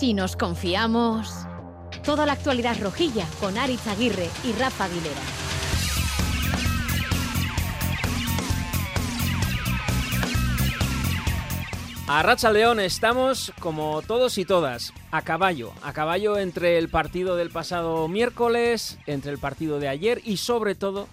Si nos confiamos. Toda la actualidad rojilla con Aritz Aguirre y Rafa Aguilera. A Racha León estamos, como todos y todas, a caballo. A caballo entre el partido del pasado miércoles, entre el partido de ayer y sobre todo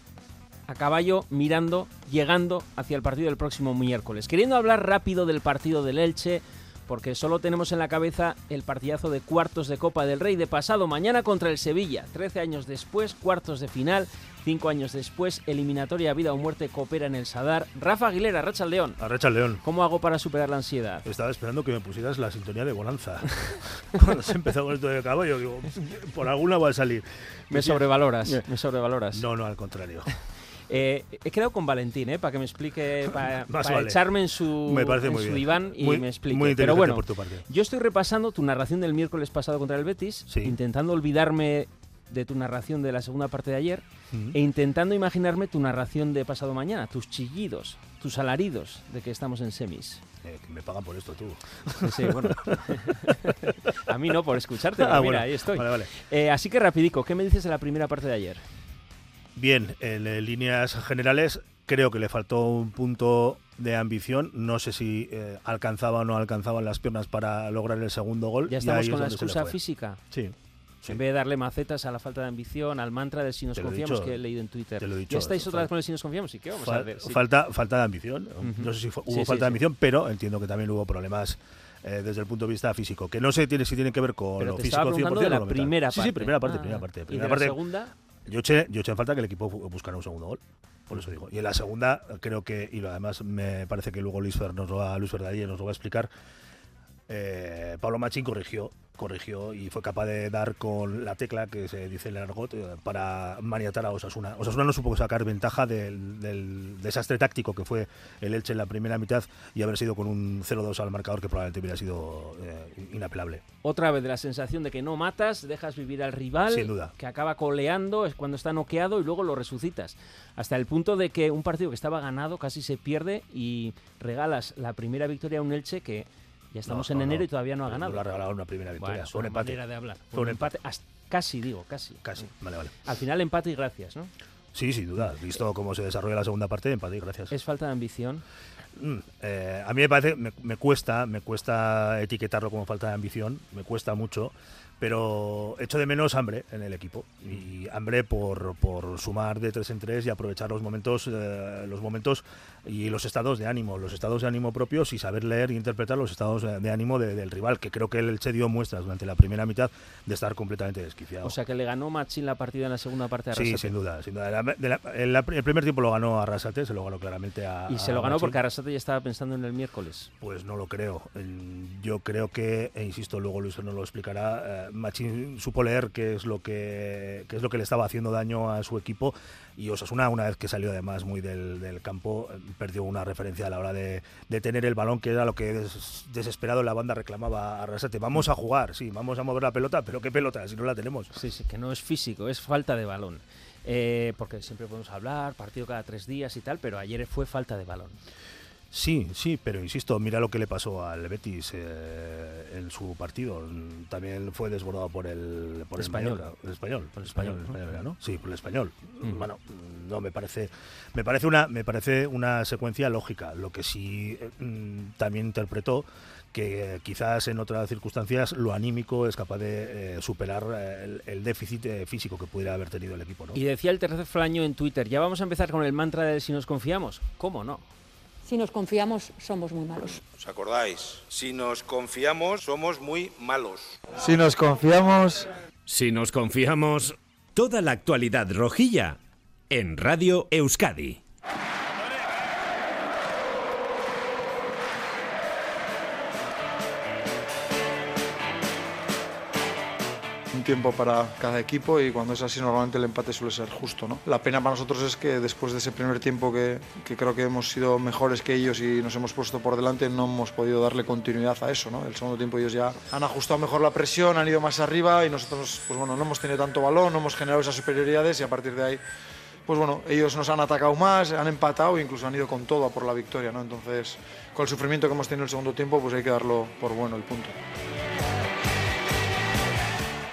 a caballo mirando, llegando hacia el partido del próximo miércoles. Queriendo hablar rápido del partido del Elche, porque solo tenemos en la cabeza el partidazo de cuartos de Copa del Rey de pasado mañana contra el Sevilla. Trece años después, cuartos de final. Cinco años después, eliminatoria vida o muerte coopera en el Sadar. Rafa Aguilera, Racha León. A Racha León. ¿Cómo hago para superar la ansiedad? Estaba esperando que me pusieras la sintonía de Bonanza. Cuando se empezó con esto de caballo, digo, por alguna va a salir. Me sobrevaloras, me sobrevaloras. No, no, al contrario. Eh, he quedado con Valentín, ¿eh? para que me explique, para, echarme en su, diván y me explique. Pero bueno, por tu parte. yo estoy repasando tu narración del miércoles pasado contra el Betis, intentando olvidarme de tu narración de la segunda parte de ayer e intentando imaginarme tu narración de pasado mañana, tus chillidos, tus alaridos de que estamos en semis. Eh, me pagan por esto tú. Sí, bueno. A mí no, por escucharte. Ah, mira, ahí estoy. Eh, así que rapidico, ¿qué me dices de la primera parte de ayer? Bien, en, líneas generales creo que le faltó un punto de ambición. No sé si eh, alcanzaba o no alcanzaban las piernas para lograr el segundo gol. Ya estamos con la excusa física. Sí. En vez de darle macetas a la falta de ambición, al mantra de si nos confiamos que he leído en Twitter. Te lo ¿Ya estáis otra vez con el si nos confiamos? ¿Y qué vamos a ver? Falta, falta de ambición. No sé si hubo falta de ambición, pero entiendo que también hubo problemas eh, desde el punto de vista físico. Que no sé tiene, si tiene que ver con lo físico 100% de la primera parte. Sí, sí, primera parte, primera parte. Primera ¿Y de la segunda? Yo eché, en falta que el equipo buscara un segundo gol. Por eso digo. Y en la segunda, creo que, y además me parece que luego Luis nos nos lo va a explicar, eh, Pablo Machín corrigió corrigió y fue capaz de dar con la tecla que se dice en el argot eh, para maniatar a Osasuna. Osasuna no supo sacar ventaja del, desastre táctico que fue el Elche en la primera mitad y haber sido con un 0-2 al marcador que probablemente hubiera sido eh, inapelable. Otra vez de la sensación de que no matas, dejas vivir al rival, Sin duda. que acaba coleando, es cuando está noqueado y luego lo resucitas. Hasta el punto de que un partido que estaba ganado casi se pierde y regalas la primera victoria a un Elche que ya estamos en enero y todavía no ha ganado. No ha regalado una primera victoria. fue un empate. de hablar. Fue un empate. casi, digo, casi. Casi, vale, vale. Al final empate y gracias, ¿no? Sí, sin duda. Visto cómo se desarrolla la segunda parte, empate y gracias. ¿Es falta de ambición? Mm, eh, a mí me parece, me, cuesta, me cuesta etiquetarlo como falta de ambición, me cuesta mucho, pero echo de menos hambre en el equipo y hambre por, por sumar de tres en tres y aprovechar los momentos, eh, los momentos y los estados de ánimo, los estados de ánimo propios y saber leer e interpretar los estados de ánimo del rival, que creo que el Elche dio muestras durante la primera mitad de estar completamente desquiciado. O sea que le ganó Machín la partida en la segunda parte a Arrasate. Sí, sin duda, sin duda. el, primer tiempo lo ganó Arrasate, se lo ganó claramente a Y se lo ganó porque Arrasate ya estaba pensando en el miércoles. Pues no lo creo. Yo creo que, e insisto, luego Luis nos lo explicará, eh, Machín supo leer qué es lo que qué es lo que le estaba haciendo daño a su equipo y Osasuna, una vez que salió además muy del, campo, perdió una referencia a la hora de, tener el balón, que era lo que desesperado la banda reclamaba a Rasate. Vamos a jugar, sí, vamos a mover la pelota, pero ¿qué pelota si no la tenemos? Sí, sí, que no es físico, es falta de balón. Eh, porque siempre podemos hablar, partido cada tres días y tal, pero ayer fue falta de balón. Sí, sí, pero insisto, mira lo que le pasó al Betis eh, en su partido. También fue desbordado por el, por español. El español, por el español, ¿no? Sí, por el español. Mm. Bueno, no me parece, me parece una, me parece una secuencia lógica. Lo que sí mm, también interpretó que quizás en otras circunstancias lo anímico es capaz de eh, superar eh, el, déficit físico que pudiera haber tenido el equipo. ¿no? Y decía el tercer flaño en Twitter, ya vamos a empezar con el mantra de si nos confiamos. ¿Cómo no? Si nos confiamos, somos muy malos. ¿Os acordáis? Si nos confiamos, somos muy malos. Si nos confiamos... Si nos confiamos... Toda la actualidad rojilla en Radio Euskadi. Tiempo para cada equipo y cuando es así normalmente el empate suele ser justo. ¿no? La pena para nosotros es que después de ese primer tiempo que, que, creo que hemos sido mejores que ellos y nos hemos puesto por delante no hemos podido darle continuidad a eso. ¿no? El segundo tiempo ellos ya han ajustado mejor la presión, han ido más arriba y nosotros pues bueno, no hemos tenido tanto balón, no hemos generado esas superioridades y a partir de ahí pues bueno, ellos nos han atacado más, han empatado e incluso han ido con todo a por la victoria, ¿no? Entonces, con el sufrimiento que hemos tenido en el segundo tiempo, pues hay que darlo por bueno el punto.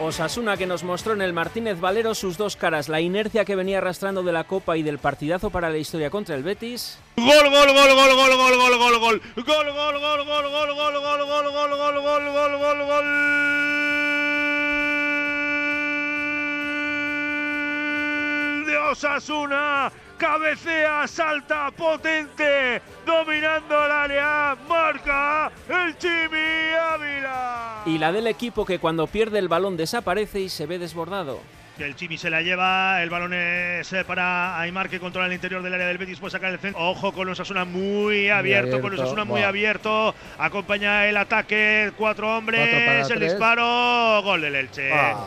Osasuna que nos mostró en el Martínez Valero sus dos caras, la inercia que venía arrastrando de la Copa y del partidazo para la historia contra el Betis. Gol, gol, gol, gol, gol, gol, gol, gol, gol, gol. Gol, gol, gol, gol, gol, gol, gol, gol, gol, gol, gol, gol, gol, gol. De Osasuna, cabecea, salta, potente, dominando el área, marca el Chimi Ávila. Y la del equipo que cuando pierde el balón desaparece y se ve desbordado. El Chimi se la lleva, el balón es eh, para Aymar que controla el interior del área del Betis, puede sacar el centro. Ojo con Osasuna muy abierto, con abierto, Osasuna muy abierto. Acompaña el ataque, cuatro hombres, Cuatro el tres. disparo, gol del Elche. Ah.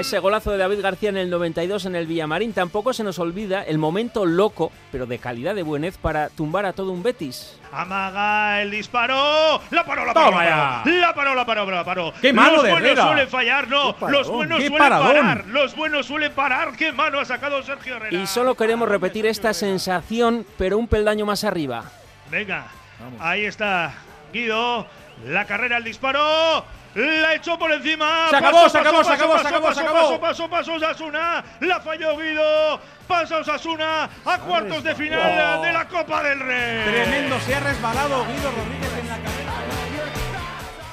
ese golazo de David García en el 92 en el Villamarín, tampoco se nos olvida el momento loco, pero de calidad de buenez para tumbar a todo un Betis. Amaga el disparo. La paró, la paró, Toma la paró. La paró, la paró, la paró. ¡Qué mano Los de buenos Herrera! suelen fallar, no. ¡Qué Los buenos ¡Qué suelen paradón! parar. Los buenos suelen parar. ¡Qué mano ha sacado Sergio Herrera! Y solo queremos repetir esta sensación, pero un peldaño más arriba. Venga, ahí está Guido. La carrera, el disparo. La echó por encima. Se acabó, Paso, se acabó, paso, se acabó, paso, se acabó, paso, se acabó. Paso, paso, paso, Osasuna. La falló Guido. Pasa Osasuna a cuartos de final Wow. de la Copa del Rey. Tremendo, se ha resbalado Guido Rodríguez en la cabeza.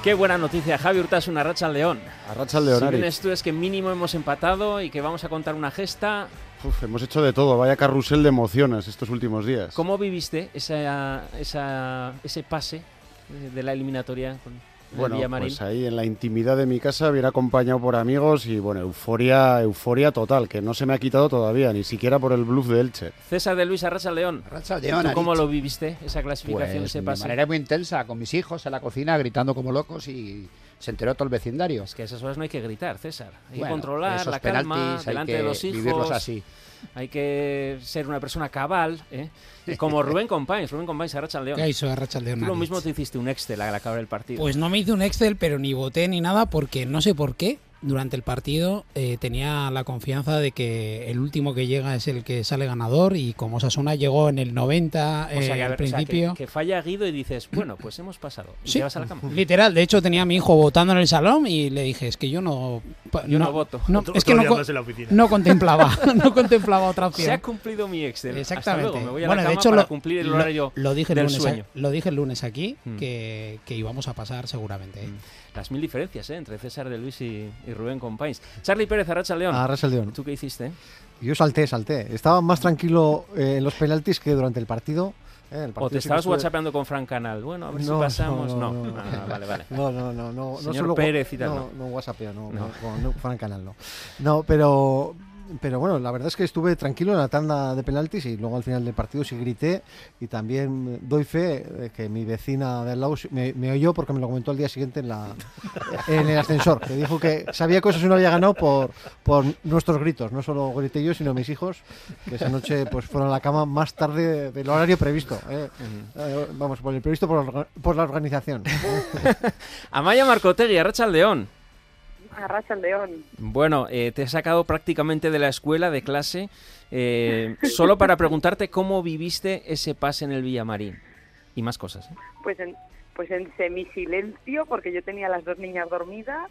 Qué buena noticia, Javi Hurtas, una racha al León. Arracha el Si Leonari. vienes tú es que mínimo hemos empatado y que vamos a contar una gesta. Uf, hemos hecho de todo, vaya carrusel de emociones estos últimos días. ¿Cómo viviste esa, esa- ese pase de la eliminatoria con Bueno, pues ahí en la intimidad de mi casa, bien acompañado por amigos y bueno, euforia, euforia total, que no se me ha quitado todavía, ni siquiera por el bluff de Elche. César de Luis Arracha León. Arracha León, ¿Tú ¿Cómo lo viviste, esa clasificación, Pues ese de pase? manera muy intensa, con mis hijos en la cocina gritando como locos y se enteró todo el vecindario. Es que a esas horas no hay que gritar, César. Hay que Bueno, controlar esos la calma penaltis hay delante que de los hijos. vivirlos así. Hay que ser una persona cabal, ¿eh? Como Rubén Compains. Rubén Compains, Arracha al León. ¿Qué hizo Arracha Tú lo León? mismo te hiciste un Excel al acabar el partido. Pues no me hice un Excel, pero ni voté ni nada porque no sé por qué. Durante el partido eh, tenía la confianza de que el último que llega es el que sale ganador y como Sasuna llegó en el 90 O sea, eh, que, al ver, o sea, que- principio... que, falla Guido y dices, bueno, pues hemos pasado. Y Sí. te vas a la cama. Literal, de hecho tenía a mi hijo votando en el salón y le dije, es que yo no... Yo no voto. no, Otro- es que no, contemplaba, no contemplaba otra opción. Se ha cumplido mi Excel. Hasta Exactamente. luego, me voy a bueno, la de hecho, para lo, cumplir el horario lo dije el del lunes, sueño. a- lo dije el lunes aquí, Mm. que, que íbamos a pasar seguramente. ¿eh? Las mil diferencias, ¿eh? Entre César de Luis y, y Rubén Compains. Charlie Pérez, Arracha León. Arracha León. ¿Tú qué hiciste? Yo salté, salté. Estaba más tranquilo eh, en los penaltis que durante el partido. eh, el ¿O te estabas estuve- whatsappeando con Fran Canal? Bueno, a ver si pasamos. no, No, no, no. Ah, vale, vale. No, no, no, no, Señor solo Pérez y tal, no, no. no whatsappeo, no, No. no, con- no, Fran Canal no. No, pero pero bueno, la verdad es que estuve tranquilo en la tanda de penaltis y luego al final del partido sí grité y también doy fe de que mi vecina de al lado me, me oyó porque me lo comentó al día siguiente en la en el ascensor, que dijo que sabía cosas y no había ganado por, por nuestros gritos, no solo grité yo, sino mis hijos, que esa noche pues fueron a la cama más tarde del horario previsto. eh. Eh, vamos, por el previsto por, por la organización. Amaya Marcotegui, Arracha León. Arracha el león. Bueno, eh, te he sacado prácticamente de la escuela, de clase, eh, solo para preguntarte cómo viviste ese pase en el Villamarín. Y más cosas. ¿eh? Pues en, pues en semisilencio, porque yo tenía a las dos niñas dormidas.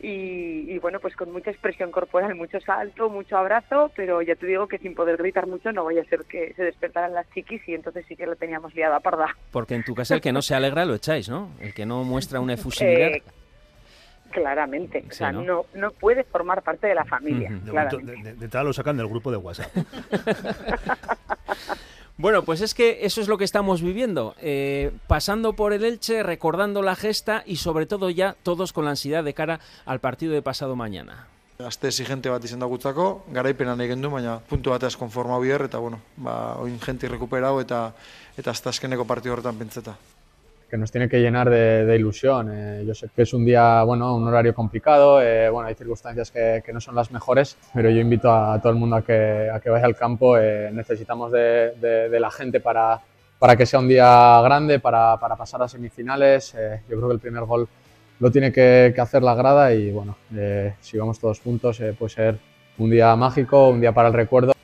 Y, y bueno, pues con mucha expresión corporal, mucho salto, mucho abrazo, pero ya te digo que sin poder gritar mucho no vaya a ser que se despertaran las chiquis y entonces sí que lo teníamos liada parda. Porque en tu casa el que no se alegra lo echáis, ¿no? El que no muestra una efusividad. Claramente, o Sí, sea, ¿no? ¿no? No, puede formar parte de la familia, momento, claramente. de, de- de entrada lo sacan del grupo de WhatsApp. Bueno, pues es que eso es lo que estamos viviendo. eh, pasando por el Elche, recordando la gesta y sobre todo ya todos con la ansiedad de cara al partido de pasado mañana. Aste exigente bat izan da gutzako, garaipena nahi gendu, baina puntu batez konformau biher, eta bueno, ba, oin jenti rekuperau eta eta hasta azkeneko partido horretan pentseta. Que nos tiene que llenar de, de ilusión. Eh, yo sé que es un día, bueno, un horario complicado, eh, bueno, hay circunstancias que, que, no son las mejores, pero yo invito a, a todo el mundo a que, a que vaya al campo. Eh, necesitamos de, de, de, la gente para, para que sea un día grande, para, para pasar a semifinales. Eh, yo creo que el primer gol lo tiene que, que hacer la grada y, bueno, si vamos todos juntos, puede ser un día mágico, un día para el recuerdo.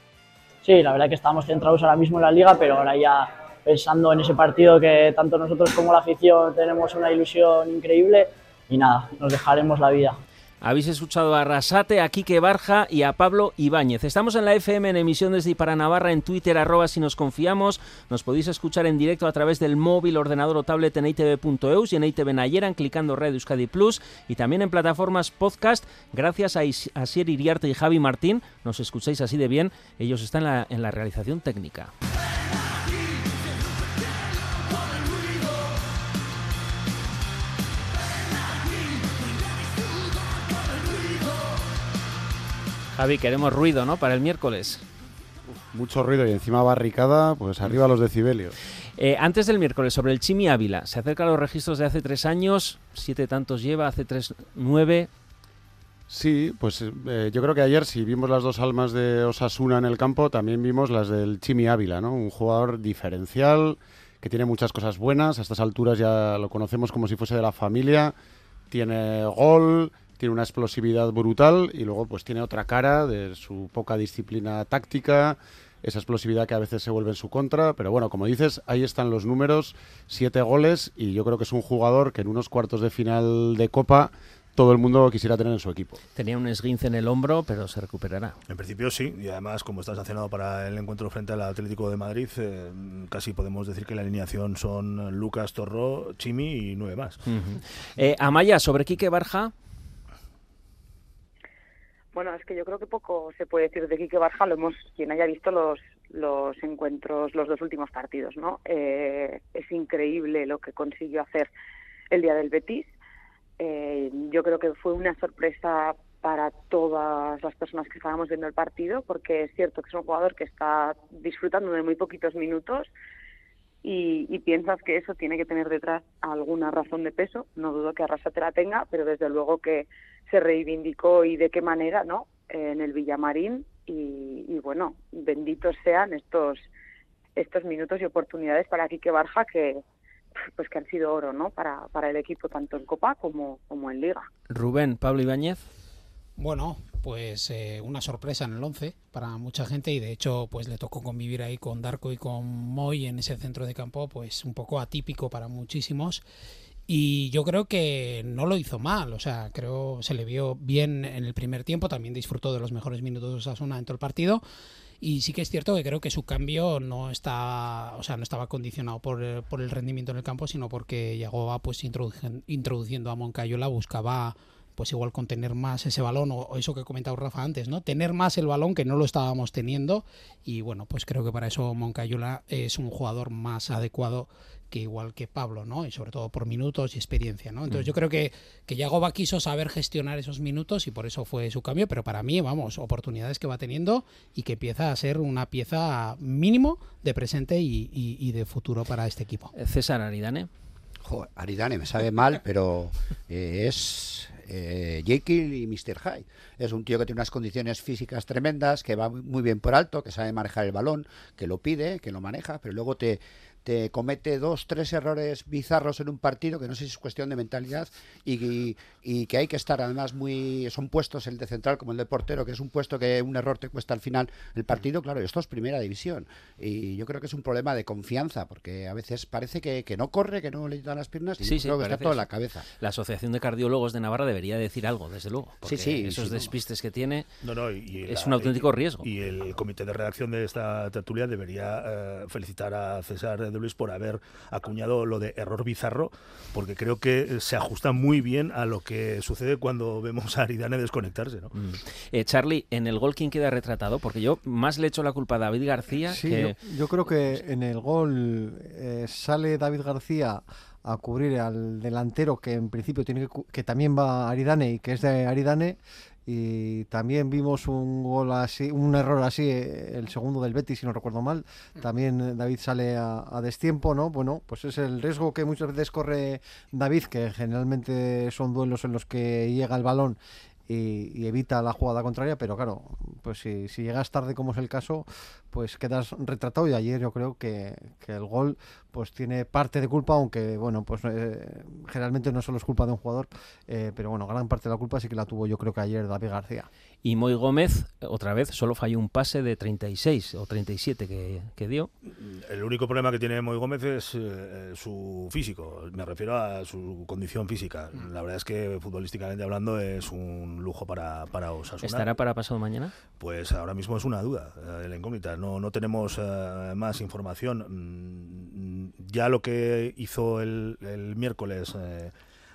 Sí, la verdad que estamos centrados ahora mismo en la liga, pero ahora ya pensando en ese partido que tanto nosotros como la afición tenemos una ilusión increíble y nada, nos dejaremos la vida. Habéis escuchado a Rasate, a Quique Barja y a Pablo Ibáñez. Estamos en la FM en emisión desde para Navarra, en Twitter, arroba si nos confiamos. Nos podéis escuchar en directo a través del móvil, ordenador o tablet en itv.eus y en ITV Nayeran, clicando Red Euskadi Plus y también en plataformas podcast. Gracias a Asier Iriarte y Javi Martín, nos escucháis así de bien. Ellos están en la, en la realización técnica. Javi, queremos ruido, ¿no? Para el miércoles. Mucho ruido y encima barricada, pues arriba los decibelios. Eh, antes del miércoles, sobre el Chimi Ávila, se acercan los registros de hace tres años, siete tantos lleva, hace tres, nueve. Sí, pues eh, yo creo que ayer si vimos las dos almas de Osasuna en el campo, también vimos las del Chimi Ávila, ¿no? Un jugador diferencial, que tiene muchas cosas buenas, a estas alturas ya lo conocemos como si fuese de la familia, tiene gol, tiene una explosividad brutal y luego pues tiene otra cara de su poca disciplina táctica, esa explosividad que a veces se vuelve en su contra, pero bueno, como dices, ahí están los números, siete goles y yo creo que es un jugador que en unos cuartos de final de Copa todo el mundo quisiera tener en su equipo. Tenía un esguince en el hombro, pero se recuperará. En principio sí, y además como está sancionado para el encuentro frente al Atlético de Madrid, eh, casi podemos decir que la alineación son Lucas Torró, Chimi y nueve más. Uh -huh. eh, Amaya, sobre Quique Barja. Bueno, es que yo creo que poco se puede decir de Quique Barja, lo hemos, quien haya visto los, los encuentros, los dos últimos partidos, ¿no? Eh, es increíble lo que consiguió hacer el día del Betis. Eh, yo creo que fue una sorpresa para todas las personas que estábamos viendo el partido, porque es cierto que es un jugador que está disfrutando de muy poquitos minutos y, y piensas que eso tiene que tener detrás alguna razón de peso. No dudo que Arrasate la tenga, pero desde luego que se reivindicó y de qué manera, ¿no? En el Villamarín y, y bueno, benditos sean estos estos minutos y oportunidades para Quique Barja que pues que han sido oro, ¿no? Para, para el equipo tanto en Copa como, como en Liga. Rubén, Pablo Ibáñez. Bueno, pues eh, una sorpresa en el 11 para mucha gente y de hecho pues le tocó convivir ahí con Darko y con Moy en ese centro de campo pues un poco atípico para muchísimos. Y yo creo que no lo hizo mal, o sea, creo se le vio bien en el primer tiempo, también disfrutó de los mejores minutos de Osasuna en todo el partido. Y sí que es cierto que creo que su cambio no está o sea no estaba condicionado por, por el rendimiento en el campo sino porque llegó pues introduciendo a Moncayola buscaba pues igual con tener más ese balón o, o, eso que comentaba Rafa antes, ¿no? Tener más el balón que no lo estábamos teniendo y bueno, pues creo que para eso Moncayola es un jugador más adecuado que igual que Pablo, ¿no? Y sobre todo por minutos y experiencia, ¿no? Entonces yo creo que, que Yagoba quiso saber gestionar esos minutos y por eso fue su cambio, pero para mí, vamos, oportunidades que va teniendo y que empieza a ser una pieza mínimo de presente y, y, y de futuro para este equipo. César Aridane. Aridane me sabe mal, pero eh, es eh, Jekyll y Mr. Hyde. Es un tío que tiene unas condiciones físicas tremendas, que va muy bien por alto, que sabe manejar el balón, que lo pide, que lo maneja, pero luego te, te comete dos, tres errores bizarros en un partido, que no sé si es cuestión de mentalidad, y, y, y, que hay que estar además muy... Son puestos el de central como el de portero, que es un puesto que un error te cuesta al final el partido, claro, esto es primera división. Y yo creo que es un problema de confianza, porque a veces parece que, que no corre, que no le dan las piernas, y sí, yo creo que está todo en la cabeza. La Asociación de Cardiólogos de Navarra debería decir algo, desde luego, porque sí, sí, esos sí, despistes no. que tiene no, no, y es la, un auténtico riesgo. Y el comité de redacción de esta tertulia debería eh, felicitar a César de Luis por haber acuñado lo de error bizarro, porque creo que se ajusta muy bien a lo que sucede cuando vemos a Aridane desconectarse. ¿no? Mm. Eh, Charlie, en el gol, ¿quién queda retratado? Porque yo más le echo la culpa a David García. Sí, que... yo, yo, creo que en el gol eh, sale David García a cubrir al delantero que en principio tiene que, que también va a Aridane y que es de Aridane y también vimos un gol así, un error así, eh, el segundo del Betis, si no recuerdo mal. También eh, David sale a, a, destiempo, ¿no? Bueno, pues es el riesgo que muchas veces corre David, que generalmente son duelos en los que llega el balón y, y, evita la jugada contraria, pero claro, pues si, llegas tarde como es el caso, pues quedas retratado y ayer yo creo que, que el gol pues tiene parte de culpa, aunque bueno, pues eh, generalmente no solo es culpa de un jugador, eh, pero bueno, gran parte de la culpa sí que la tuvo yo creo que ayer David García. Y Moy Gómez, otra vez, solo falló un pase de 36 o 37 que, que dio. El único problema que tiene Moy Gómez es eh, su físico, me refiero a su condición física. La verdad es que futbolísticamente hablando es un lujo para, para Osasuna. ¿Estará para pasado mañana? Pues ahora mismo es una duda, eh, la incógnita. No, no tenemos eh, más información. Mm, ya lo que hizo el, el miércoles eh,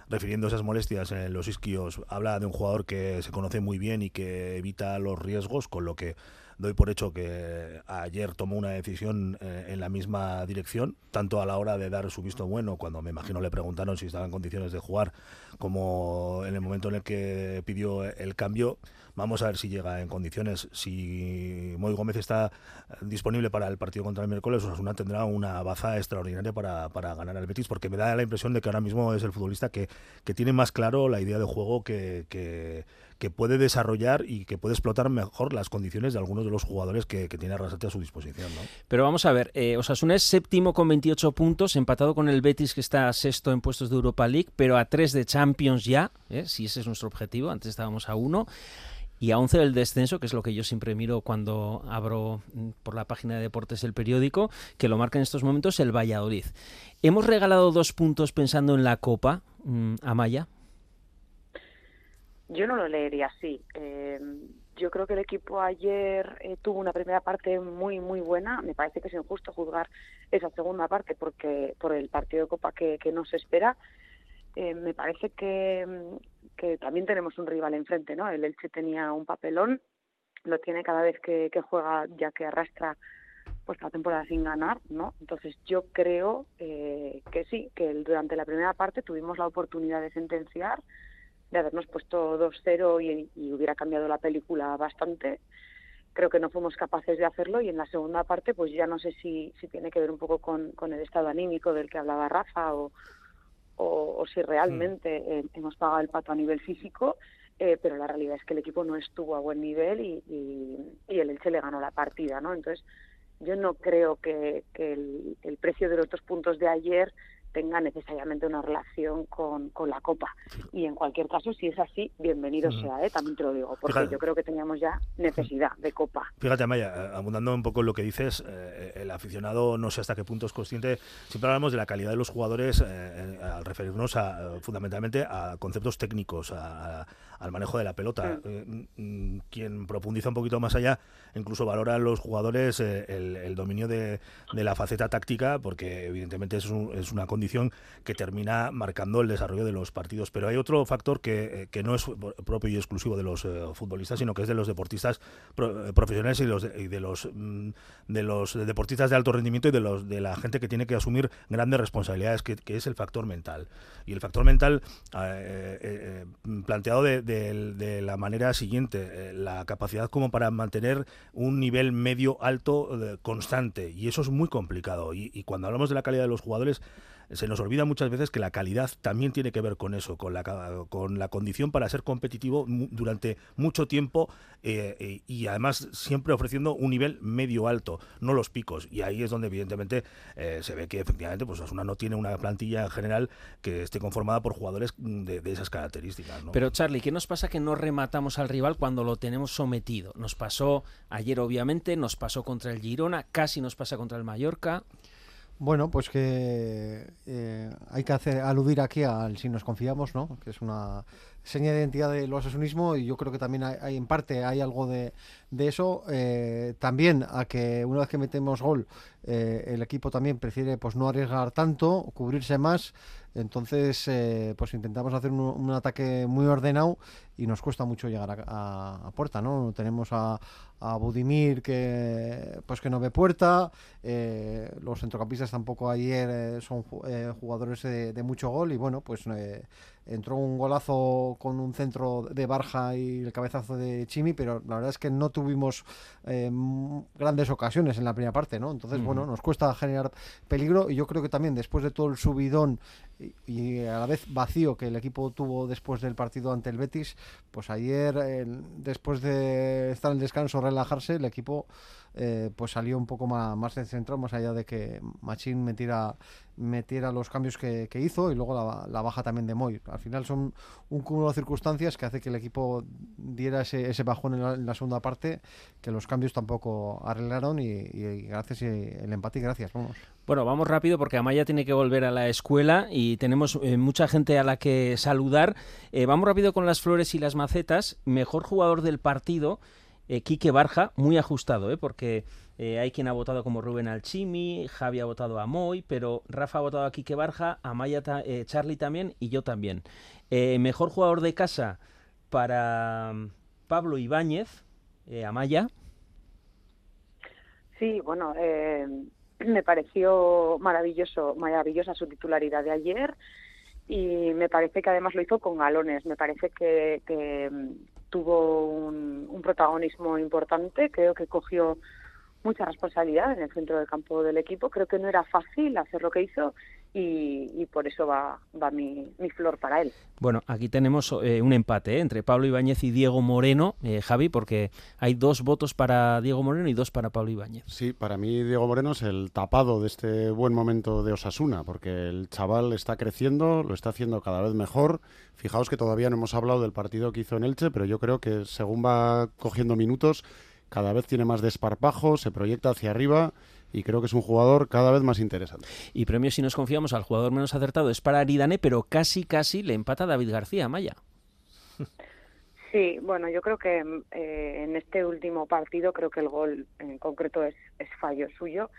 refiriendo esas molestias en los isquios, habla de un jugador que se conoce muy bien y que evita los riesgos, con lo que doy por hecho que ayer tomó una decisión eh, en la misma dirección, tanto a la hora de dar su visto bueno, cuando me imagino le preguntaron si estaba en condiciones de jugar, como en el momento en el que pidió el cambio. Vamos a ver si llega en condiciones. Si Moy Gómez está disponible para el partido contra el miércoles, Osasuna tendrá una baza extraordinaria para, para ganar al Betis, porque me da la impresión de que ahora mismo es el futbolista que, que tiene más claro la idea de juego que, que, que, puede desarrollar y que puede explotar mejor las condiciones de algunos de los jugadores que, que tiene Arrasate a su disposición. Pero vamos a ver, eh, Osasuna es séptimo con 28 puntos, empatado con el Betis que está sexto en puestos de Europa League, pero a tres de Champions ya, ¿eh? si ese es nuestro objetivo, antes estábamos a uno y a 11 del descenso, que es lo que yo siempre miro cuando abro por la página de deportes el periódico, que lo marca en estos momentos el Valladolid. ¿Hemos regalado dos puntos pensando en la Copa, mmm, Amaya? Yo no lo leería así. Eh, yo creo que el equipo ayer eh, tuvo una primera parte muy, muy buena. Me parece que es injusto juzgar esa segunda parte porque por el partido de Copa que, que nos espera. Eh, me parece que, que también tenemos un rival enfrente, ¿no? El Elche tenía un papelón, lo tiene cada vez que, que juega, ya que arrastra pues la temporada sin ganar, ¿no? Entonces yo creo eh, que sí, que durante la primera parte tuvimos la oportunidad de sentenciar, de habernos puesto 2-0 y, y hubiera cambiado la película bastante. Creo que no fuimos capaces de hacerlo y en la segunda parte pues ya no sé si, si tiene que ver un poco con, con el estado anímico del que hablaba Rafa o, o, o si realmente eh, hemos pagado el pato a nivel físico, eh, pero la realidad es que el equipo no estuvo a buen nivel y, y, y, el Elche le ganó la partida, ¿no? Entonces, yo no creo que, que el, el, precio de los dos puntos de ayer tenga necesariamente una relación con, con la Copa. Y en cualquier caso, si es así, bienvenido mm. sea, ¿eh? también te lo digo, porque Fíjate. yo creo que teníamos ya necesidad de Copa. Fíjate, Amaya, eh, abundando un poco en lo que dices, eh, el aficionado no sé hasta qué punto es consciente, siempre hablamos de la calidad de los jugadores eh, al referirnos a, fundamentalmente a conceptos técnicos, a, a, al manejo de la pelota. Mm. quien profundiza un poquito más allá, incluso valora a los jugadores el, el, dominio de, de, la faceta táctica, porque evidentemente es, un, es una condición que termina marcando el desarrollo de los partidos. Pero hay otro factor que, eh, que no es propio y exclusivo de los eh, futbolistas, sino que es de los deportistas pro, eh, profesionales y, los, y de los mm, de los deportistas de alto rendimiento y de los de la gente que tiene que asumir grandes responsabilidades, que, que es el factor mental. Y el factor mental eh, planteado de, de, de, la manera siguiente, la capacidad como para mantener un nivel medio alto constante. Y eso es muy complicado. Y cuando hablamos de la calidad de los jugadores, se nos olvida muchas veces que la calidad también tiene que ver con eso, con la, con la condición para ser competitivo durante mucho tiempo eh, y además siempre ofreciendo un nivel medio alto, no los picos. Y ahí es donde evidentemente eh, se ve que efectivamente pues Osuna no tiene una plantilla en general que esté conformada por jugadores de, de esas características. ¿no? Pero Charlie, ¿qué nos pasa que no rematamos al rival cuando lo tenemos sometido? Nos pasó ayer obviamente, nos pasó contra el Girona, casi nos pasa contra el Mallorca. Bueno, pues que eh, hay que hacer aludir aquí al si nos confiamos, ¿no? Que es una seña de identidad del asasunismo y yo creo que también hay, en parte hay algo de, de eso. Eh, también a que una vez que metemos gol, eh, el equipo también prefiere pues no arriesgar tanto, cubrirse más. Entonces, eh, pues intentamos hacer un, ataque muy ordenado y nos cuesta mucho llegar a, a, puerta, ¿no? Tenemos a, a Budimir que pues que no ve puerta, eh, los centrocampistas tampoco ayer eh, son eh, jugadores de, de, mucho gol y bueno, pues entró un golazo con un centro de Barja y el cabezazo de Chimi, pero la verdad es que no tuvimos eh, grandes ocasiones en la primera parte, ¿no? Entonces, bueno, nos cuesta generar peligro y yo creo que también después de todo el subidón y, a la vez vacío que el equipo tuvo después del partido ante el Betis, pues ayer, después de estar en descanso, relajarse, el equipo eh, pues salió un poco más, más centro, más allá de que Machín metiera, metiera los cambios que, hizo y luego la, baja también de Moy. Al final son un cúmulo de circunstancias que hace que el equipo diera ese, ese bajón en la, segunda parte, que los cambios tampoco arreglaron y, gracias y el empate y gracias. Vamos. Bueno, vamos rápido porque Amaya tiene que volver a la escuela y tenemos eh, mucha gente a la que saludar. Eh, vamos rápido con las flores y las macetas. Mejor jugador del partido eh, Quique Barja, muy ajustado, ¿eh? porque eh, hay quien ha votado como Rubén Alchimi, Javi ha votado a Moy, pero Rafa ha votado a Quique Barja, Amaya eh, Charlie también y yo también. Mejor jugador de casa para mm, Pablo Ibáñez, Amaya. Sí, bueno, me pareció maravilloso, maravillosa su titularidad de ayer y me parece que además lo hizo con galones. Me parece que, que, mm, tuvo un, protagonismo importante, creo que cogió mucha responsabilidad en el centro del campo del equipo. Creo que no era fácil hacer lo que hizo y, por eso va, va mi, flor para él. Bueno, aquí tenemos eh, un empate ¿eh? entre Pablo Ibáñez y Diego Moreno, eh, Javi, porque hay dos votos para Diego Moreno y dos para Pablo Ibáñez. Sí, para mí Diego Moreno es el tapado de este buen momento de Osasuna, porque el chaval está creciendo, lo está haciendo cada vez mejor. Fijaos que todavía no hemos hablado del partido que hizo en Elche, pero yo creo que según va cogiendo minutos, cada vez tiene más desparpajo, se proyecta hacia arriba y creo que es un jugador cada vez más interesante. Y premio si nos confiamos al jugador menos acertado es para Aridane, pero casi casi le empata David García Maya. Sí, bueno, yo creo que eh, en este último partido creo que el gol en concreto es, es fallo suyo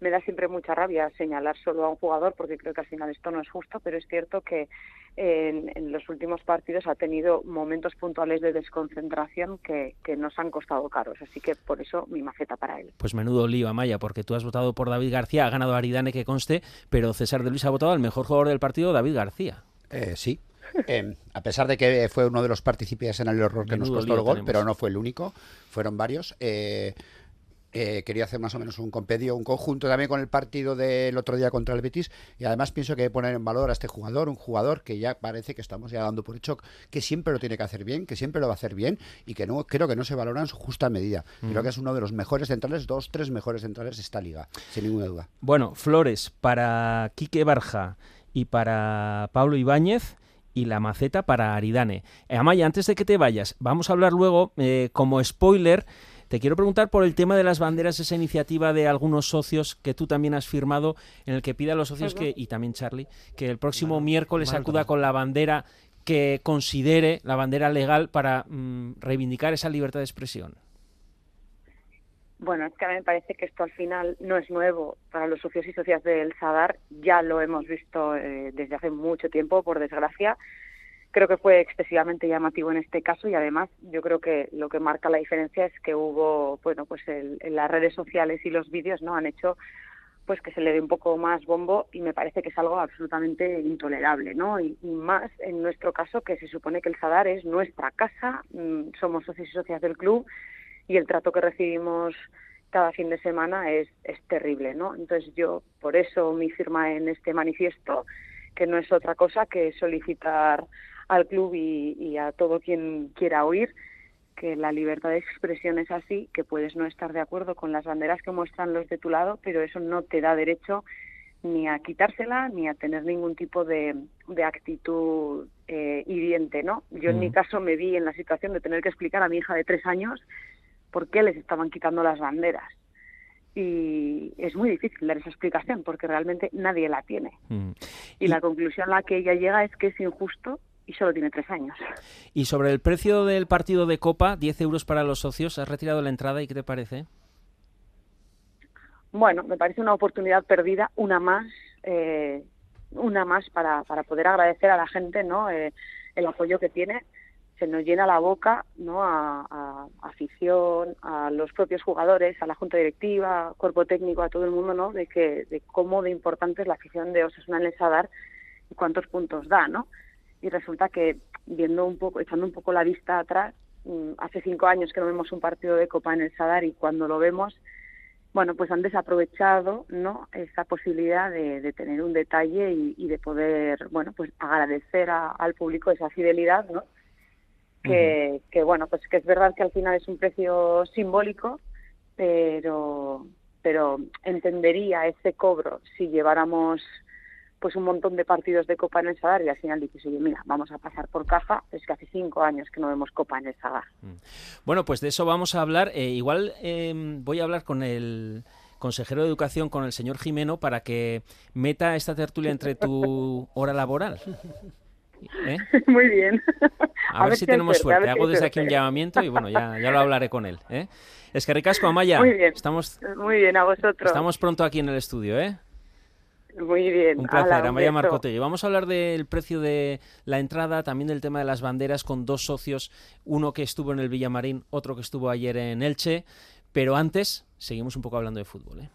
me da siempre mucha rabia señalar solo a un jugador porque creo que al final esto no es justo, pero es cierto que en, los últimos partidos ha tenido momentos puntuales de desconcentración que, nos han costado caros, así que por eso mi maceta para él. Pues menudo lío, Amaya, porque tú has votado por David García, ha ganado Aridane que conste, pero César de Luis ha votado al mejor jugador del partido, David García. Eh, sí, eh, a pesar de que fue uno de los partícipes en el error que nos costó el gol, pero no fue el único, fueron varios. Eh, eh, quería hacer más o menos un compendio, un conjunto también con el partido del otro día contra el Betis y además pienso que hay que poner en valor a este jugador, un jugador que ya parece que estamos ya dando por hecho que siempre lo tiene que hacer bien, que siempre lo va a hacer bien y que no creo que no se valora en su justa medida. Creo que es uno de los mejores centrales, dos, tres mejores centrales de esta liga, sin ninguna duda. Bueno, Flores para Quique Barja y para Pablo Ibáñez y la maceta para Aridane. Amaya, antes de que te vayas, vamos a hablar luego eh, como spoiler te quiero preguntar por el tema de las banderas, esa iniciativa de algunos socios que tú también has firmado, en el que pide a los socios que, y también Charlie, que el próximo miércoles acuda con la bandera que considere la bandera legal para mm, reivindicar esa libertad de expresión. Bueno, es que a mí me parece que esto al final no es nuevo para los socios y socias del SADAR, ya lo hemos visto eh, desde hace mucho tiempo, por desgracia, creo que fue excesivamente llamativo en este caso y además yo creo que lo que marca la diferencia es que hubo, bueno, pues en las redes sociales y los vídeos no han hecho pues que se le dé un poco más bombo y me parece que es algo absolutamente intolerable, ¿no? Y, más en nuestro caso que se supone que el Sadar es nuestra casa, mm, somos socios y socias del club y el trato que recibimos cada fin de semana es, es terrible, ¿no? Entonces yo por eso mi firma en este manifiesto que no es otra cosa que solicitar al club y, a todo quien quiera oír que la libertad de expresión es así, que puedes no estar de acuerdo con las banderas que muestran los de tu lado, pero eso no te da derecho ni a quitársela ni a tener ningún tipo de, de actitud eh, hiriente, ¿no? Yo en mi mm. caso me vi en la situación de tener que explicar a mi hija de tres años por qué les estaban quitando las banderas. Y es muy difícil dar esa explicación porque realmente nadie la tiene. Mm. y la conclusión a la que ella llega es que es injusto y solo tiene tres años. Y sobre el precio del partido de Copa, 10 euros para los socios, ¿has retirado la entrada y qué te parece? Bueno, me parece una oportunidad perdida, una más, eh, una más para, para poder agradecer a la gente no eh, el apoyo que tiene. Se nos llena la boca no a, a, afición, a los propios jugadores, a la junta directiva, cuerpo técnico, a todo el mundo, ¿no? De que de cómo de importante es la afición de Osasuna en el Sadar y cuántos puntos da, ¿no? Y resulta que viendo un poco, echando un poco la vista atrás, mm, hace cinco años que no vemos un partido de Copa en el Sadar y cuando lo vemos, bueno, pues han desaprovechado, ¿no? Esa posibilidad de, tener un detalle y, de poder, bueno, pues agradecer al público esa fidelidad, ¿no? Que, que, bueno, pues que es verdad que al final es un precio simbólico, pero, pero entendería ese cobro si lleváramos pues un montón de partidos de Copa en el Sadar y al final dices, oye, mira, vamos a pasar por caja, es que hace cinco años que no vemos Copa en el Sadar. Mm. Bueno, pues de eso vamos a hablar. Eh, igual em, voy a hablar con el consejero de Educación, con el señor Jimeno, para que meta esta tertulia entre tu hora laboral. ¿Eh? Muy bien. A, ver, si, tenemos suerte. Hago desde aquí un llamamiento y bueno, ya, ya lo hablaré con él. ¿eh? Es que ricasco, Amaya. Muy bien. Estamos, Muy bien, a vosotros. Estamos pronto aquí en el estudio, ¿eh? Muy bien. Un placer, Amaya Marcotegui. Vamos a hablar del precio de la entrada, también del tema de las banderas con dos socios, uno que estuvo en el Villamarín, otro que estuvo ayer en Elche. Pero antes, seguimos un poco hablando de fútbol. ¿eh?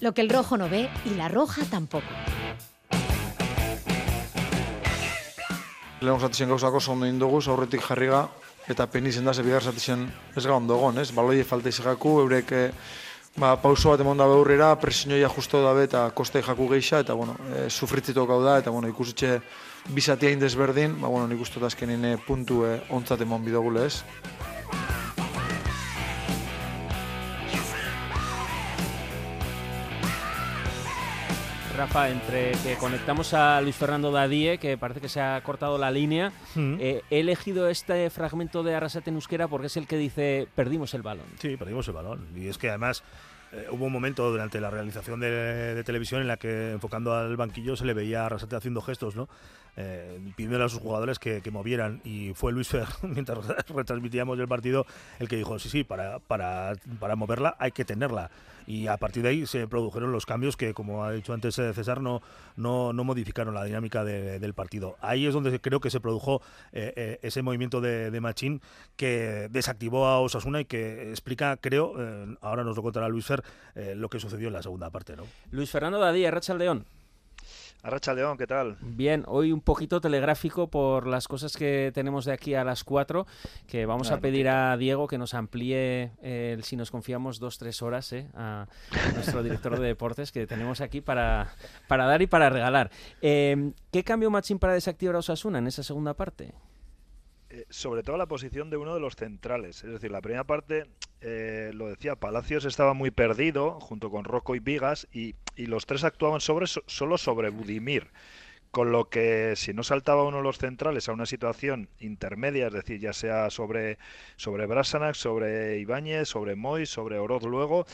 Lo que el rojo no ve y la roja tampoco. Lehen zatizien gauzako ondo indugu, aurretik jarriga, eta peni zen da, zebigar zatizien ez ga ondo egon, ez? Baloi falta izagaku, eurek eh, ba, pauso bat emon da aurrera, presioia justo dabe eta koste jaku geixa, eta bueno, e, sufritzitok hau da, eta bueno, ikusitxe bizatia indezberdin, ba, bueno, nik uste azkenin eh, puntu e, ontzat emon bidogule, ez? Rafa, entre que conectamos a Luis Fernando Dadie, que parece que se ha cortado la línea, eh, he elegido este fragmento de Arrasate en euskera porque es el que dice perdimos el balón. Sí, perdimos el balón. Y es que además eh, hubo un momento durante la realización de, televisión en la que enfocando al banquillo se le veía a Arrasate haciendo gestos, ¿no? Eh, pidiendo a sus jugadores que, movieran y fue Luis Fer, mientras retransmitíamos el partido, el que dijo, sí, sí, para, para, para moverla hay que tenerla y a partir de ahí se produjeron los cambios que, como ha dicho antes eh, César, no, no, no modificaron la dinámica del partido. Ahí es donde creo que se produjo eh, eh, ese movimiento de, de, Machín que desactivó a Osasuna y que explica, creo, ahora nos lo contará Luis Fer, lo que sucedió en la segunda parte. ¿no? Luis Fernando Dadía, Racha León. Arracha León, ¿qué tal? Bien, hoy un poquito telegráfico por las cosas que tenemos de aquí a las 4, que vamos a pedir a Diego que nos amplíe, si nos confiamos, dos, tres horas ¿eh? a, nuestro director de deportes que tenemos aquí para, para dar y para regalar. Eh, ¿Qué cambió Machín para desactivar a Osasuna en esa segunda parte? Eh, sobre todo la posición de uno de los centrales. Es decir, la primera parte, eh, lo decía, Palacios estaba muy perdido junto con Rocco y Vigas y, los tres actuaban sobre, solo sobre Budimir. Con lo que si no saltaba uno de los centrales a una situación intermedia, es decir, ya sea sobre, sobre Brasanac, sobre Ibáñez, sobre Moy, sobre Oroz luego,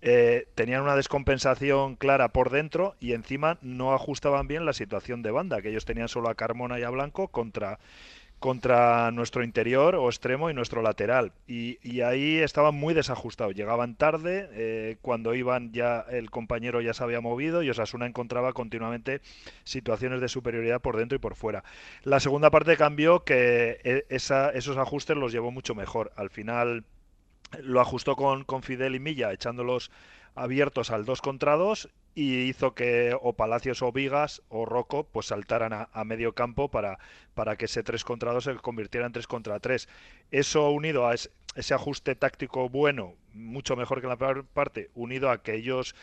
eh, tenían una descompensación clara por dentro y encima no ajustaban bien la situación de banda, que ellos tenían solo a Carmona y a Blanco contra contra nuestro interior o extremo y nuestro lateral. Y, ahí estaban muy desajustados. Llegaban tarde, eh, cuando iban ya el compañero ya se había movido y Osasuna encontraba continuamente situaciones de superioridad por dentro y por fuera. La segunda parte cambió que eh, esos ajustes los llevó mucho mejor. Al final lo ajustó con, con Fidel y Milla, echándolos abiertos al 2 contra 2 y hizo que o Palacios o Vigas o Rocco pues saltaran a, medio campo para, para que ese 3 contra 2 se convirtiera en 3 contra 3. Eso unido a ese, ajuste táctico bueno, mucho mejor que en la primera parte, unido a que ellos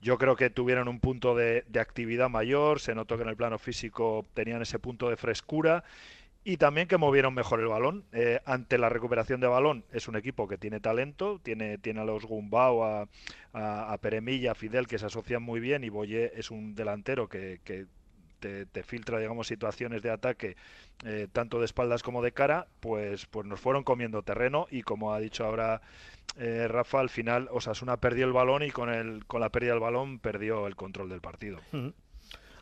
yo creo que tuvieron un punto de, de actividad mayor, se notó que en el plano físico tenían ese punto de frescura y también que movieron mejor el balón. Eh, ante la recuperación de balón es un equipo que tiene talento, tiene, tiene a los Gumbao, a, Peremilla, a Fidel, que se asocian muy bien y Boye es un delantero que, te, filtra, digamos, situaciones de ataque eh, tanto de espaldas como de cara, pues, pues nos fueron comiendo terreno y como ha dicho ahora eh, Rafa, al final Osasuna perdió el balón y con, el, con la pérdida del balón perdió el control del partido.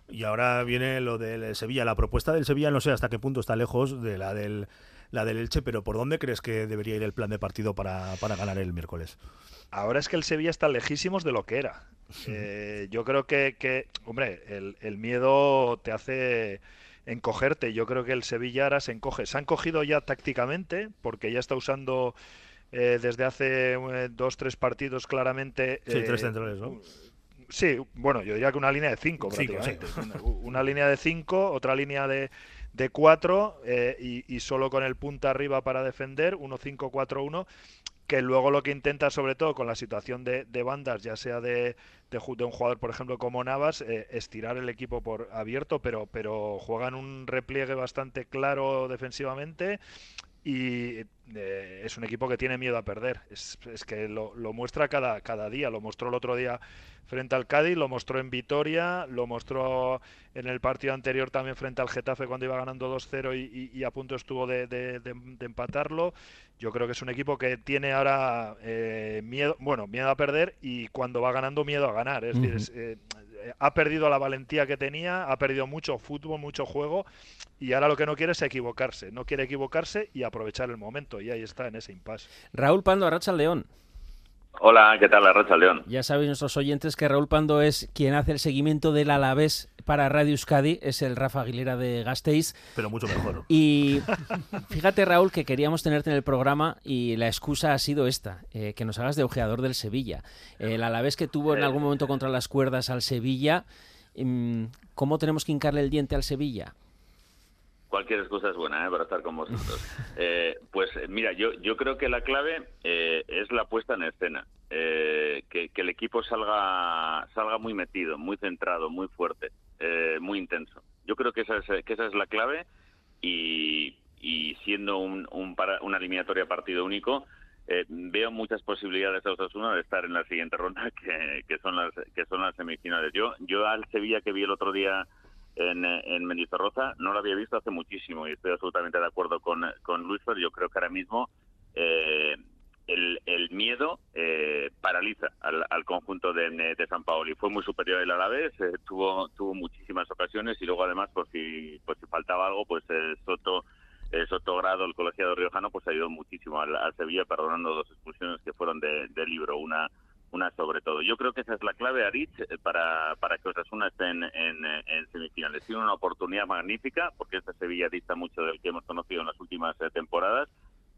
Y ahora viene lo del Sevilla. La propuesta del Sevilla no sé hasta qué punto está lejos de la del, la del Elche, pero ¿por dónde crees que debería ir el plan de partido para, para ganar el miércoles? Ahora es que el Sevilla está lejísimos de lo que era. Eh, yo creo que, que hombre, el, el, miedo te hace encogerte. Yo creo que el Sevilla ahora se encoge. Se han cogido ya tácticamente, porque ya está usando eh, desde hace eh, dos, tres partidos claramente. Sí, tres centrales, ¿no? Sí, bueno, yo diría que una línea de cinco, Cinco, prácticamente. Una, una línea de cinco, otra línea de, de cuatro eh, y, y solo con el punta arriba para defender, 1-5-4-1 que luego lo que intenta, sobre todo con la situación de, de bandas, ya sea de, de un jugador, por ejemplo, como Navas, eh, estirar el equipo por abierto, pero, pero juegan un repliegue bastante claro defensivamente y eh, es un equipo que tiene miedo a perder. Es, es que lo, lo muestra cada, cada día. Lo mostró el otro día frente al Cádiz, lo mostró en Vitoria, lo mostró en el partido anterior también frente al Getafe cuando iba ganando 2-0 y, y- y a punto estuvo de, de- de- de empatarlo. Yo creo que es un equipo que tiene ahora eh, miedo, bueno, miedo a perder y cuando va ganando miedo a ganar. Es decir, es, eh, ha perdido la valentía que tenía, ha perdido mucho fútbol, mucho juego y ahora lo que no quiere es equivocarse. No quiere equivocarse y aprovechar el momento y ahí está en ese impasse. Raúl Pando, Arracha León. Hola, ¿qué tal, Arracha León? Ya sabéis nuestros oyentes que Raúl Pando es quien hace el seguimiento del Alavés para Radio Euskadi, es el Rafa Aguilera de Gasteiz. Pero mucho mejor. Y fíjate, Raúl, que queríamos tenerte en el programa y la excusa ha sido esta, eh, que nos hagas de ojeador del Sevilla. El Alavés que tuvo en algún momento contra las cuerdas al Sevilla, mm, ¿cómo tenemos que hincarle el diente al Sevilla? Cualquier excusa es buena ¿eh? para estar con vosotros. Eh, pues eh, mira, yo, yo creo que la clave eh, es la puesta en escena. Eh, que, que el equipo salga, salga muy metido, muy centrado, muy fuerte, eh, muy intenso. Yo creo que esa es, que esa es la clave y, y siendo un, un para- una eliminatoria partido único, eh, veo muchas posibilidades a Osasuna de estar en la siguiente ronda, que, que son las que son las semifinales. Yo yo al Sevilla que vi el otro día en, eh, en Mendizorroza no lo había visto hace muchísimo y estoy absolutamente de acuerdo con, con Luis Fer. Yo creo que ahora mismo eh, el, el miedo eh, paraliza al, al conjunto de, de San Paolo y fue muy superior el Alavés, eh, tuvo tuvo muchísimas ocasiones y luego además por si por si faltaba algo pues eh, Soto eh, Soto Grado, el colegiado riojano, pues ayudó muchísimo al Sevilla perdonando dos expulsiones que fueron de, de libro, una una sobre todo. Yo creo que esa es la clave, Aritz, eh, para, para que Osasuna esté en, en, eh, en semifinales. Tiene una oportunidad magnífica, porque este Sevilla dista mucho del que hemos conocido en las últimas eh, temporadas.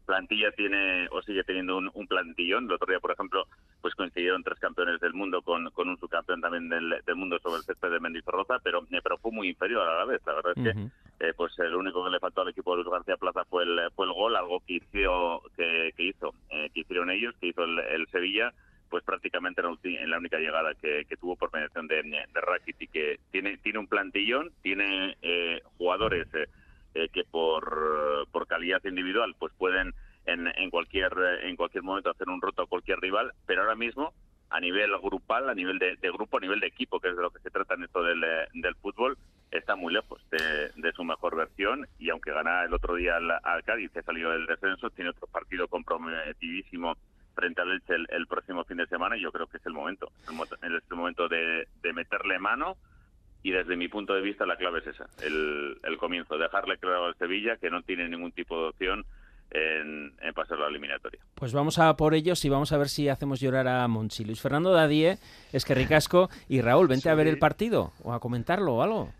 Plantilla tiene o sigue teniendo un, un plantillón. El otro día, por ejemplo, pues coincidieron tres campeones del mundo con, con un subcampeón también del, del mundo sobre el césped de Mendizorroza, pero, pero fue muy inferior a la vez. La verdad es que Ujú. eh, pues el único que le faltó al equipo de Luis García Plaza fue el, fue el gol, algo que hizo, que, que hizo, eh, que hicieron ellos, que hizo el, el Sevilla, pues prácticamente en la, única llegada que, tuvo por mediación de, de Rakitic, que tiene, tiene un plantillón, tiene eh, jugadores eh, eh, que por, por calidad individual pues pueden en, en cualquier en cualquier momento hacer un roto a cualquier rival, pero ahora mismo a nivel grupal, a nivel de, grupo, a nivel de equipo, que es de lo que se trata en esto del, fútbol, está muy lejos de, su mejor versión y aunque gana el otro día al, Cádiz, que salió del descenso, tiene otro partido comprometidísimo frente al Elche el, el próximo fin de semana y yo creo que es el momento, el, es el momento de, de meterle mano y desde mi punto de vista la clave es esa, el, el comienzo, dejarle claro al Sevilla que no tiene ningún tipo de opción en, en pasar la eliminatoria. Pues vamos a por ellos y vamos a ver si hacemos llorar a Monchi. Luis Fernando Dadie, es que ricasco. Y Raúl, vente a ver el partido o a comentarlo o algo.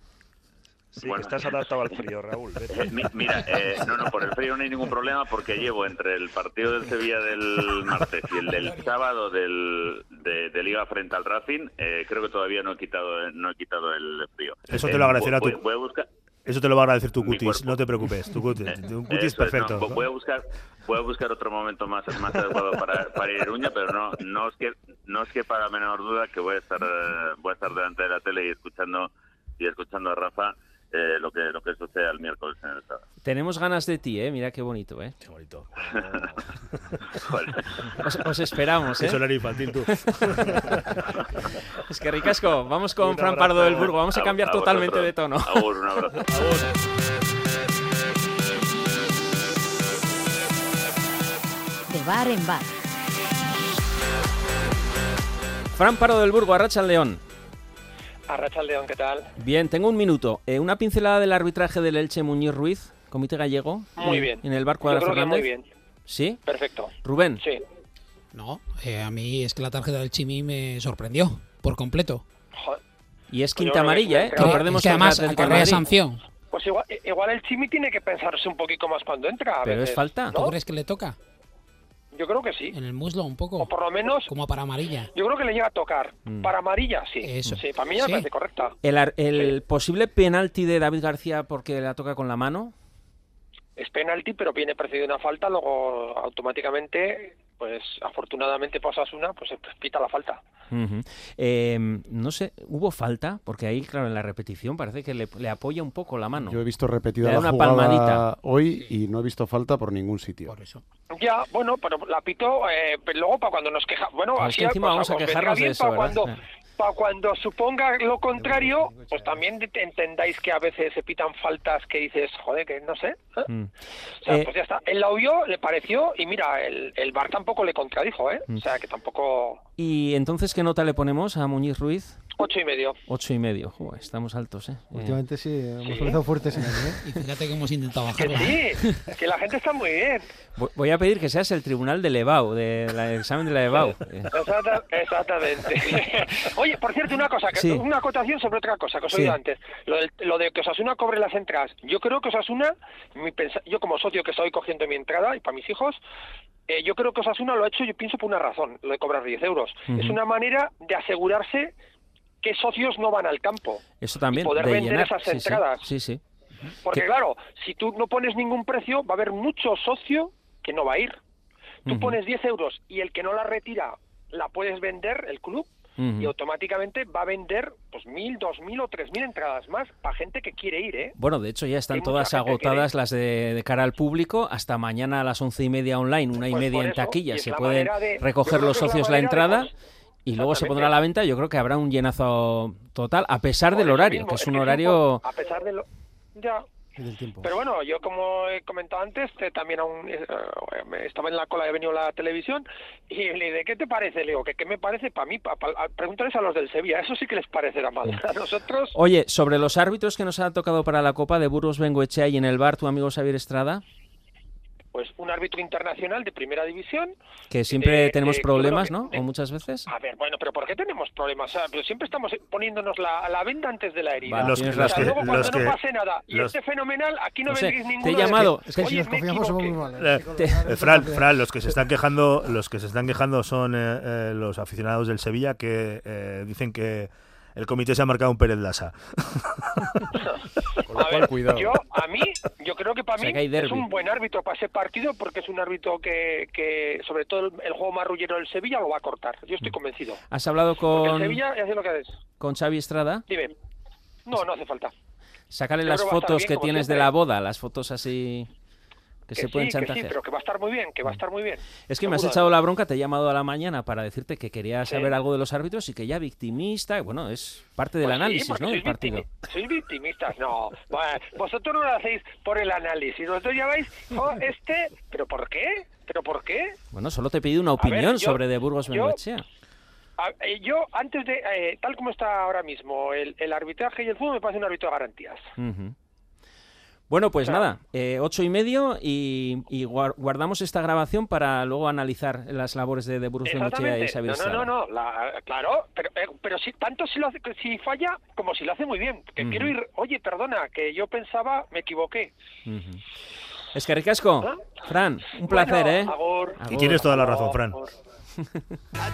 Sí, que estás adaptado al frío, Raúl. vete. Eh, mi- mira, eh, no, no, por el frío no hay ningún problema porque llevo entre el partido del Sevilla del martes y el del sábado del, de, de Liga frente al Racing, eh, creo que todavía no he quitado no he quitado el frío. Eso te Eh, lo agradecerá voy- tu- voy a buscar, Eso te lo va a agradecer tu cutis, no te preocupes. Tu cutis, un cutis Eso es, perfecto. no, voy a buscar voy a buscar otro momento más más adecuado para, para ir a Iruña, pero no no es que no es que para la menor duda que voy a estar eh, voy a estar delante de la tele y escuchando y escuchando a Rafa eh, lo que lo que sucede el miércoles en el sábado. Tenemos ganas de ti, ¿eh? Mira qué bonito, ¿eh? Qué bonito. Os, os esperamos, ¿eh? Eso era infantil, tú. es que ricasco, vamos con Fran. Pardo del Burgo. Vamos a A- cambiar a totalmente vosotros. de tono. Agur, un abrazo. De bar en bar. Fran Pardo del Burgo, Arracha León. Arracha León, ¿qué tal? Bien, tengo un minuto. Eh, una pincelada del arbitraje del Elche Muñiz Ruiz, comité gallego. Muy en- bien. En el bar Yo Cuadra creo que Fernández. muy bien. ¿Sí? Perfecto. Rubén. Sí. No, eh, a mí es que la tarjeta del Chimi me sorprendió por completo. Y es Pues quinta amarilla, ¿eh? Que que- perdemos es que además de acarrea sanción. Pues igual, igual el Chimi tiene que pensarse un poquito más cuando entra. a Pero es falta. ¿no? ¿Tú crees que le toca? Yo creo que sí. En el muslo un poco. O por lo menos, Como para amarilla. yo creo que le llega a tocar. Mm. Para amarilla, sí. Eso. Sí, para mí me Sí. parece correcta. El posible penalti de David García porque la toca con la mano. Es penalti, pero viene precedido de una falta, luego automáticamente, pues afortunadamente para Osasuna, pues se pita la falta. Eh, no sé, ¿hubo falta? Porque ahí, claro, en la repetición parece que le, le apoya un poco la mano. Yo he visto repetida la una jugada palmadita. hoy y no he visto falta por ningún sitio. Por eso. Ya, bueno, pero la pito, eh, pero luego para cuando nos quejamos, bueno, Claro, es que encima pues, vamos a quejarnos de eso, cuando, para cuando suponga lo contrario, pues también te- entendáis que a veces se pitan faltas que dices, joder, que no sé. ¿eh? Mm. O sea, Eh, pues ya está. Él la oyó, le pareció, y mira, el, el bar tampoco le contradijo, ¿eh? Mm. O sea, que tampoco... ¿Y entonces qué nota le ponemos a Muñiz Ruiz? Ocho y medio. Ocho y medio. Joder, estamos altos, ¿eh? Eh, Últimamente sí, hemos empezado fuertes en él, ¿eh? Y fíjate que hemos intentado Que bajarla. sí, que la gente está muy bien. vo- Voy a pedir que seas el tribunal de Levao, del examen de la Levao. Eh, Exacta- exactamente. Oye, por cierto, una cosa, que- Sí. una acotación sobre otra cosa que os he Sí. oído antes. Lo, del- lo de que Osasuna cobre las entradas. Yo creo que Osasuna, mi yo como socio que estoy cogiendo mi entrada y para mis hijos, eh, yo creo que Osasuna lo ha hecho, yo pienso, por una razón, lo de cobrar 10 euros. Es una manera de asegurarse que socios no van al campo. Eso también, poder de vender llenar. esas Sí, entradas. Sí, sí. Porque Que- claro, si tú no pones ningún precio, va a haber mucho socio que no va a ir. Tú pones 10 euros y el que no la retira la puedes vender, el club, y automáticamente va a vender pues mil, dos mil o tres mil entradas más para gente que quiere ir, ¿eh? Bueno, de hecho ya están Hay todas agotadas las de, de cara al público. Hasta mañana a las once y media online, una y Pues media en taquilla. y Se pueden de- recoger los la socios la de, entrada pues, y luego se pondrá a la venta. Yo creo que habrá un llenazo total, a pesar del horario, mismo, que es un horario... a pesar de lo... Ya, Y del tiempo. Pero bueno, yo como he comentado antes, eh, también aún eh, eh, estaba en la cola, he venido a la televisión y le dije, ¿qué te parece? Le digo, ¿qué, qué me parece para mí? Pa, pa- a- pregúntales a los del Sevilla, eso sí que les parecerá mal. A nosotros, Oye, sobre los árbitros que nos ha tocado para la Copa de Burgos Bengoechea y en el bar, tu amigo Xavier Estrada, pues un árbitro internacional de primera división. que siempre de- tenemos de- problemas, ¿no? que- O muchas veces. A ver, bueno, pero ¿por qué tenemos problemas? O sea, pero siempre estamos poniéndonos la, la venda antes de la herida. Va, Los- O sea, los que- luego cuando los no que- pase nada y los- esté fenomenal, aquí no, No sé, vendréis te he ninguno. de llamado- Es que si "Oye, nos me confiamos somos muy equivoqué". malos. Eh, chicos. eh, Fran, Fran, los que se están quejando, los que se están quejando son eh, eh, los aficionados del Sevilla que eh, dicen que el comité se ha marcado un Pérez Lasa. Con lo A cual, ver, cuidado. Yo, a mí, yo creo que para O sea, mí que es un buen árbitro para ese partido porque es un árbitro que, que sobre todo el, el juego marrullero del Sevilla lo va a cortar. Yo estoy convencido. ¿Has hablado con, Sevilla es lo que es. con Xavi Estrada? Dime. No, no hace falta. Sácale las fotos bien, que tienes de la boda, las fotos así que, Que se pueden sí, que sí, chantajear. pero que va a estar muy bien, que va a estar muy bien. Es que me has echado la bronca, te he llamado a la mañana para decirte que quería Sí. saber algo de los árbitros y que ya victimista, bueno, es parte del Pues sí, análisis, ¿no? Del sois partido. Sois victimistas, no. Bueno, vosotros no lo hacéis por el análisis. Vosotros ya vais, oh, este, ¿pero por qué? ¿Pero por qué? Bueno, solo te he pedido una ver, opinión yo- sobre de Burgos Bengoechea. Eh, yo, antes de, eh, tal como está ahora mismo el, el arbitraje y el fútbol, me parece un árbitro de garantías. Ujú. Bueno, pues nada, eh, ocho y medio y, y guar- guardamos esta grabación para luego analizar las labores de, de Burgos Bengoechea y. Xavier No, no, no, no, la- claro, pero, eh, pero si, tanto si, lo hace, si falla como si lo hace muy bien. Que quiero ir, oye, perdona, que yo pensaba, me equivoqué. Es que ricasco, Fran, un placer, Bueno, ¿eh? agur. Y tienes toda la razón, Fran.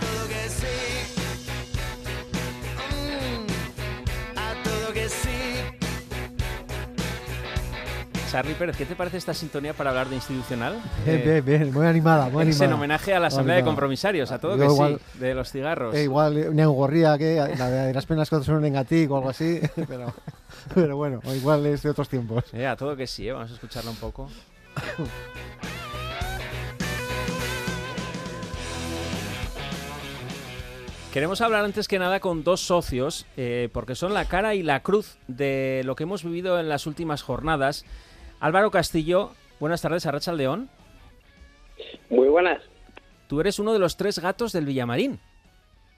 Charlie Pérez, ¿qué te parece esta sintonía para hablar de institucional? Bien, Eh, bien, bien, muy animada, muy es animada. en homenaje a la Asamblea de. Compromisarios, a todo Yo que igual- sí, de los cigarros. Eh, igual eh, una engorría que la de las penas que son en ti o algo así, pero, pero bueno, igual es de otros tiempos. Eh, a todo que sí, ¿eh? vamos a escucharla un poco. Queremos hablar antes que nada con dos socios, eh, porque son la cara y la cruz de lo que hemos vivido en las últimas jornadas. Álvaro Castillo, buenas tardes, Arracha León. Muy buenas. Tú eres uno de los tres gatos del Villamarín.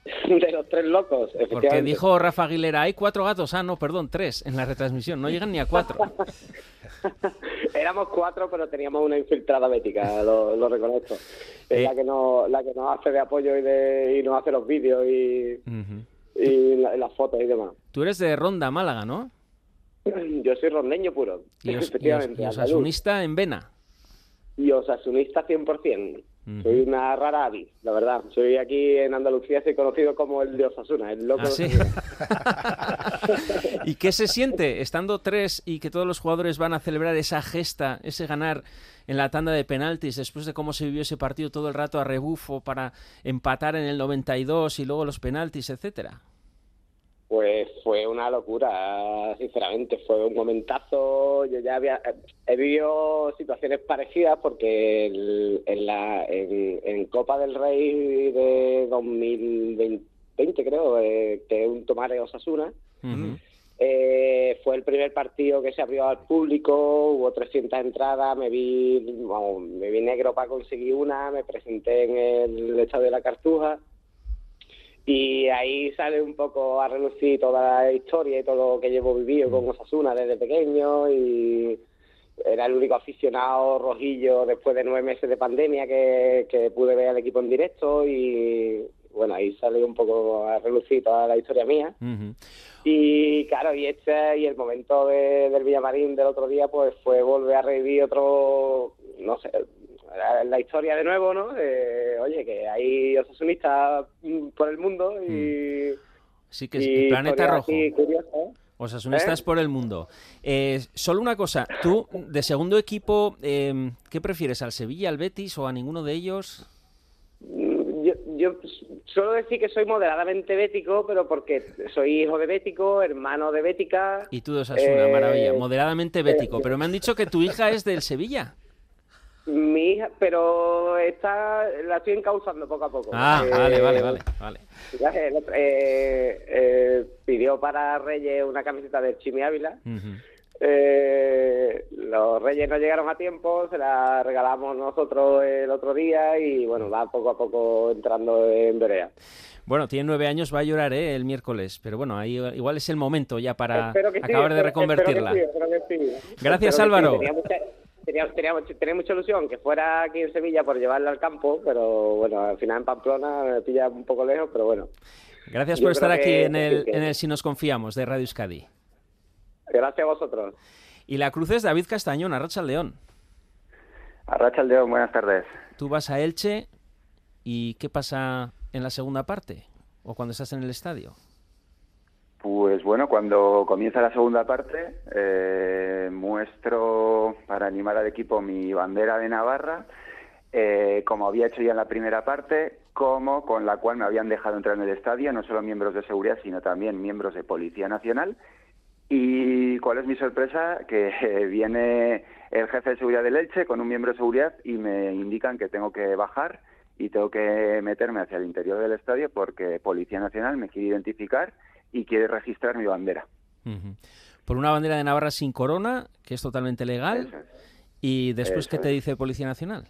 De los tres locos, Porque efectivamente. dijo Rafa Aguilera, hay cuatro gatos. Ah, no, perdón, tres en la retransmisión. No llegan ni a cuatro. Éramos cuatro, pero teníamos una infiltrada bética, lo, lo reconozco. Es Eh. la que nos la que nos hace de apoyo y, de, y nos hace los vídeos y, y la- las fotos y demás. Tú eres de Ronda, Málaga, ¿no? Yo soy rondeño puro, Y, os, y os- efectivamente. y osasunista en Vena. Y osasunista 100%. Soy una rara avis, la verdad. Soy aquí en Andalucía, soy conocido como el de Osasuna, el loco ¿Ah, sí? ¿Y qué se siente estando tres y que todos los jugadores van a celebrar esa gesta, ese ganar en la tanda de penaltis después de cómo se vivió ese partido todo el rato a rebufo para empatar en el 92 y luego los penaltis, etcétera? Pues fue una locura, sinceramente, fue un momentazo. Yo ya había he vivido situaciones parecidas porque el- en, la, en, en Copa del Rey de 2020, creo, eh, que es un Tomare Osasuna, eh, fue el primer partido que se abrió al público, hubo 300 entradas, me vi, me vi negro para conseguir una, me presenté en el Estadio de la Cartuja. Y ahí sale un poco a relucir toda la historia y todo lo que llevo vivido con Osasuna desde pequeño y era el único aficionado rojillo después de nueve meses de pandemia que, que pude ver al equipo en directo y bueno, ahí sale un poco a relucir toda la historia mía. Y claro, y este y el momento de- del Villamarín del otro día, pues fue volver a revivir otro, no sé, la, la historia de nuevo, ¿no? De, oye, que hay osasunistas mm, por el mundo y... Sí, que es y planeta rojo. Osasunistas ¿Eh? por el mundo. Eh, solo una cosa, tú de segundo equipo, eh, ¿qué prefieres, al Sevilla, al Betis o a ninguno de ellos? Mm, Yo, yo suelo decir que soy moderadamente bético, pero porque soy hijo de bético, hermano de bética. Y tú de Osasuna, Eh, maravilla, moderadamente bético. Pero me han dicho que tu hija es del Sevilla. Mi hija, pero está, la estoy encauzando poco a poco. Ah, Eh, vale, vale, vale, vale. eh, eh, pidió para Reyes una camiseta de Chimi Ávila. Eh, los Reyes no llegaron a tiempo, se la regalamos nosotros el otro día y bueno, va poco a poco entrando en Berea. Bueno, tiene nueve años, va a llorar ¿eh? el miércoles, pero bueno, ahí igual es el momento ya para sí, acabar de reconvertirla. espero que sí, espero que sí. Gracias. Álvaro. Tenía mucha, tenía, tenía mucha- tenía mucha ilusión que fuera aquí en Sevilla por llevarla al campo, pero bueno, al final en Pamplona me pilla un poco lejos, pero bueno. Gracias Yo por estar aquí que- en el, que- en el Si nos confiamos de Radio Euskadi. Gracias a vosotros. Y la cruz es David Castañón, Arracha León. Arracha León, buenas tardes. Tú vas a Elche y ¿qué pasa en la segunda parte? ¿O cuando estás en el estadio? Pues bueno, cuando comienza la segunda parte, eh, muestro para animar al equipo mi bandera de Navarra, eh, como había hecho ya en la primera parte, como con la cual me habían dejado entrar en el estadio, no solo miembros de seguridad, sino también miembros de Policía Nacional. ¿Y cuál es mi sorpresa? Que viene el jefe de seguridad del Elche con un miembro de seguridad y me indican que tengo que bajar y tengo que meterme hacia el interior del estadio porque Policía Nacional me quiere identificar y quiere registrar mi bandera. Por una bandera de Navarra sin corona, que es totalmente legal. Y después, Eso ¿qué te dice Policía Nacional?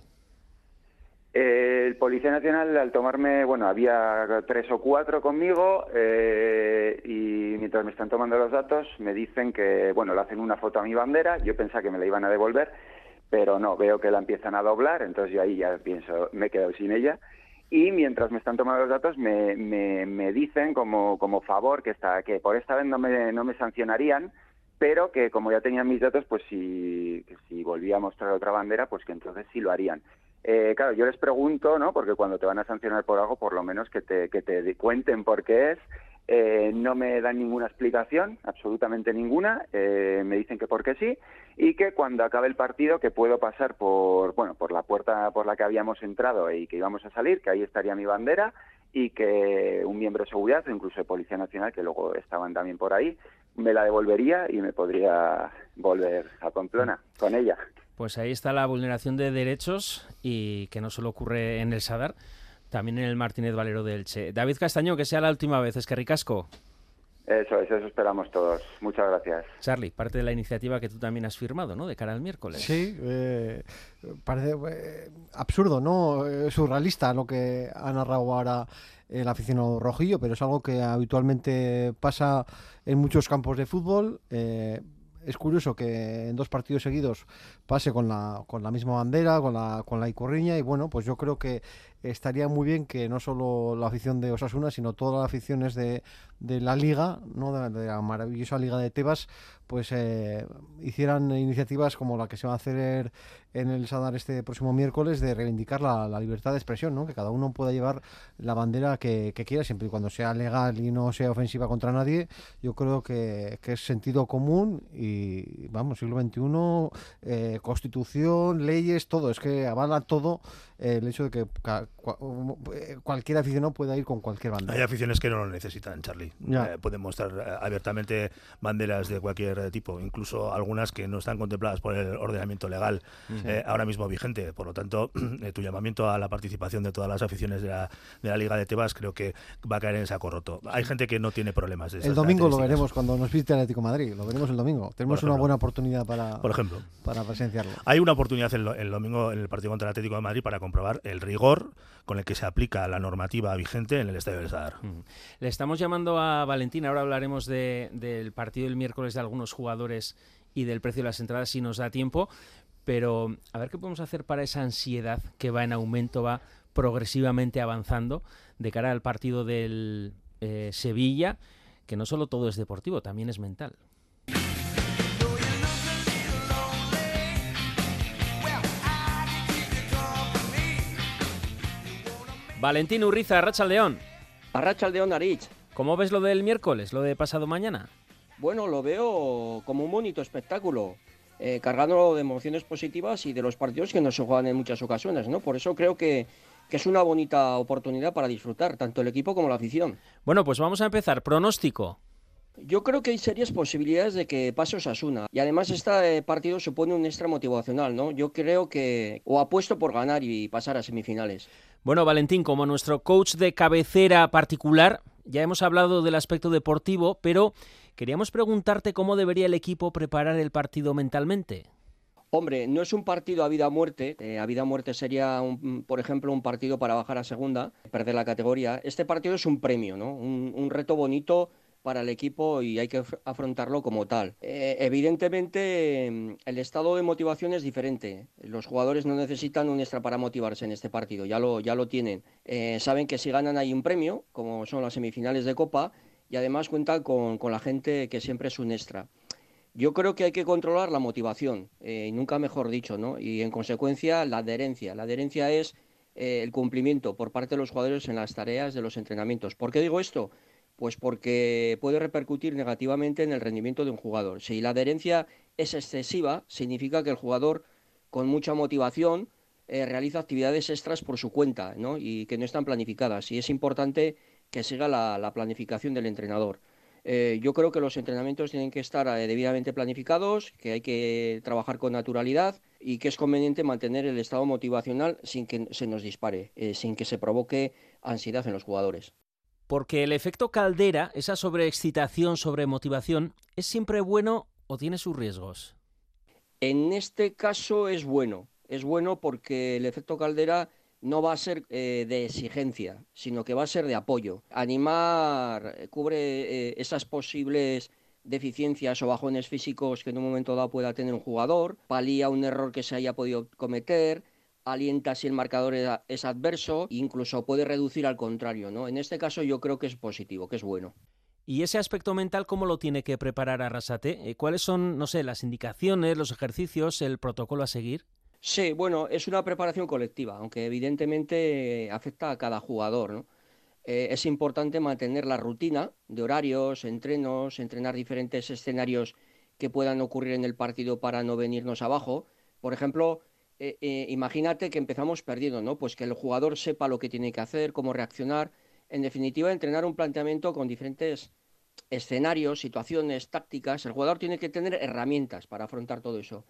El Policía Nacional, al tomarme, bueno, había tres o cuatro conmigo eh, y mientras me están tomando los datos me dicen que, bueno, le hacen una foto a mi bandera, yo pensaba que me la iban a devolver, pero no, veo que la empiezan a doblar, entonces yo ahí ya pienso, me he quedado sin ella. Y mientras me están tomando los datos me, me, me dicen como, como favor que, esta, que por esta vez no me, no me sancionarían, pero que como ya tenían mis datos, pues si, si volvía a mostrar otra bandera, pues que entonces sí lo harían. Eh, claro, yo les pregunto, ¿no? Porque cuando te van a sancionar por algo, por lo menos que te, que te cuenten por qué es. Eh, no me dan ninguna explicación, absolutamente ninguna. Eh, me dicen que porque sí y que cuando acabe el partido que puedo pasar por bueno por la puerta por la que habíamos entrado y que íbamos a salir, que ahí estaría mi bandera y que un miembro de seguridad incluso de Policía Nacional, que luego estaban también por ahí, me la devolvería y me podría volver a Pamplona con ella. Pues ahí está la vulneración de derechos y que no solo ocurre en el Sadar, también en el Martínez Valero del Che. David Castañón, que sea la última vez, es que ricasco. Eso es, eso esperamos todos. Muchas gracias. Charlie, parte de la iniciativa que tú también has firmado, ¿no? De cara al miércoles. Sí, eh, parece eh, absurdo, ¿no? Eh, surrealista lo que ha narrado ahora el aficionado rojillo, pero es algo que habitualmente pasa en muchos campos de fútbol. Eh, es curioso que en dos partidos seguidos pase con la, con la misma bandera, con la, con la icorriña, y bueno, pues yo creo que estaría muy bien que no solo la afición de Osasuna, sino todas las aficiones de, de la liga, ¿no? de, la maravillosa liga de Tebas, pues eh, hicieran iniciativas como la que se va a hacer en el Sadar este próximo miércoles de reivindicar la, libertad de expresión, ¿no? que cada uno pueda llevar la bandera que, quiera, siempre y cuando sea legal y no sea ofensiva contra nadie. Yo creo que, es sentido común y, vamos, siglo XXI, eh, constitución, leyes, todo, es que avala todo el hecho de que eh, cualquier aficionado pueda ir con cualquier bandera. Hay aficiones que no lo necesitan, Charlie. Eh, pueden mostrar eh, abiertamente banderas de cualquier tipo, incluso algunas que no están contempladas por el ordenamiento legal ahora mismo vigente. Por lo tanto, tu llamamiento a la participación de todas las aficiones de la, de la Liga de Tebas creo que va a caer en saco roto. Hay gente que no tiene problemas. el domingo lo veremos cuando nos visite Atlético Madrid. Lo veremos el domingo. Tenemos una buena oportunidad para, por ejemplo, para presenciarlo. Hay una oportunidad el, el domingo en el partido contra el Atlético de Madrid para comprobar el rigor con el que se aplica la normativa vigente en el Estadio del Sadar. Le estamos llamando a Valentín, ahora hablaremos del partido del miércoles de algunos jugadores y del precio de las entradas si nos da tiempo, pero a ver qué podemos hacer para esa ansiedad que va en aumento, va progresivamente avanzando de cara al partido del eh, Sevilla, que no solo todo es deportivo, también es mental. Valentín Urriza, Arracha León. Arracha León Arich. ¿Cómo ves lo del miércoles, lo de pasado mañana? Bueno, lo veo como un bonito espectáculo, eh, cargando de emociones positivas y de los partidos que no se juegan en muchas ocasiones, ¿no? Por eso creo que, que es una bonita oportunidad para disfrutar, tanto el equipo como la afición. Bueno, pues vamos a empezar. Pronóstico. Yo creo que hay serias posibilidades de que pase Osasuna. Y además este partido supone un extra motivacional, ¿no? Yo creo que o apuesto por ganar y pasar a semifinales. Bueno, Valentín, como nuestro coach de cabecera particular, ya hemos hablado del aspecto deportivo, pero queríamos preguntarte cómo debería el equipo preparar el partido mentalmente. Hombre, no es un partido a vida o muerte. Eh, a vida o muerte sería, por ejemplo, un partido para bajar a segunda, perder la categoría. Este partido es un premio, ¿no? un reto bonito para el equipo y hay que afrontarlo como tal. Eh, evidentemente, mm, el estado de motivación es diferente. Los jugadores no necesitan un extra para motivarse en este partido, ya lo, ya lo tienen. Eh, saben que si ganan hay un premio, como son las semifinales de Copa, y además cuentan con, la gente que siempre es un extra. Yo creo que hay que controlar la motivación, eh, nunca mejor dicho, ¿no? Y en consecuencia la adherencia. La adherencia es el cumplimiento por parte de los jugadores en las tareas de los entrenamientos. ¿Por qué digo esto? Pues porque puede repercutir negativamente en el rendimiento de un jugador. Si la adherencia es excesiva, significa que el jugador con mucha motivación eh, realiza actividades extras por su cuenta y que no están planificadas. Y es importante que siga la, planificación del entrenador. Eh, yo creo que los entrenamientos tienen que estar eh, debidamente planificados, que hay que trabajar con naturalidad y que es conveniente mantener el estado motivacional sin que se nos dispare, sin que se provoque ansiedad en los jugadores. Porque el efecto caldera, esa sobreexcitación, sobremotivación, ¿es siempre bueno o tiene sus riesgos? En este caso es bueno. Es bueno porque el efecto caldera no va a ser eh, de exigencia, sino que va a ser de apoyo. Animar eh, cubre eh, esas posibles deficiencias o bajones físicos que en un momento dado pueda tener un jugador, palía un error que se haya podido cometer, alienta si el marcador es adverso, incluso puede reducir al contrario, ¿no? En este caso yo creo que es positivo, que es bueno. ¿Y ese aspecto mental cómo lo tiene que preparar Arrasate? Eh, ¿Cuáles son, no sé, las indicaciones, los ejercicios, el protocolo a seguir? Sí, bueno, es una preparación colectiva, aunque evidentemente afecta a cada jugador, ¿no? Eh, es importante mantener la rutina de horarios, entrenos, entrenar diferentes escenarios que puedan ocurrir en el partido para no venirnos abajo. Por ejemplo, eh, eh, imagínate que empezamos perdiendo, ¿no? Pues que el jugador sepa lo que tiene que hacer, cómo reaccionar. En definitiva, entrenar un planteamiento con diferentes escenarios, situaciones, tácticas. El jugador tiene que tener herramientas para afrontar todo eso.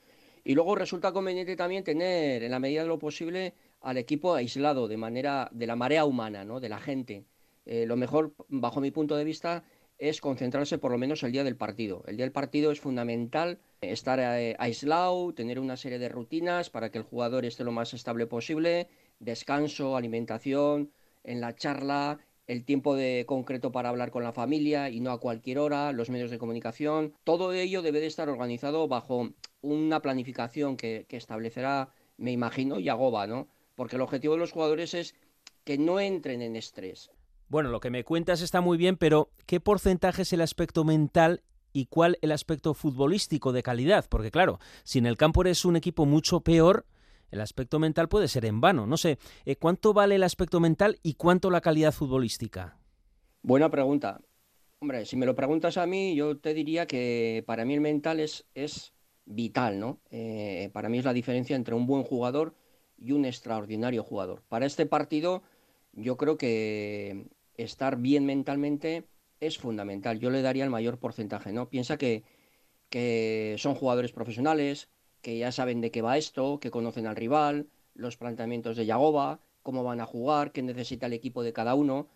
Y luego resulta conveniente también tener, en la medida de lo posible, al equipo aislado de manera de la marea humana, ¿no? De la gente. Eh, lo mejor, bajo mi punto de vista, es concentrarse por lo menos el día del partido. El día del partido es fundamental estar eh, aislado, tener una serie de rutinas para que el jugador esté lo más estable posible, descanso, alimentación, en la charla, el tiempo de concreto para hablar con la familia y no a cualquier hora, los medios de comunicación. Todo ello debe de estar organizado bajo una planificación que, que establecerá, me imagino, Yagoba, ¿no? Porque el objetivo de los jugadores es que no entren en estrés. Bueno, lo que me cuentas está muy bien, pero ¿qué porcentaje es el aspecto mental y cuál el aspecto futbolístico de calidad? Porque claro, si en el campo eres un equipo mucho peor, el aspecto mental puede ser en vano. No sé, eh, ¿cuánto vale el aspecto mental y cuánto la calidad futbolística? Buena pregunta. Hombre, si me lo preguntas a mí, yo te diría que para mí el mental es, es vital, ¿no? Eh, para mí es la diferencia entre un buen jugador y un extraordinario jugador. Para este partido, yo creo que estar bien mentalmente es fundamental. Yo le daría el mayor porcentaje, ¿no? Piensa que, que son jugadores profesionales, que ya saben de qué va esto, que conocen al rival, los planteamientos de Yagoba, cómo van a jugar, qué necesita el equipo de cada uno.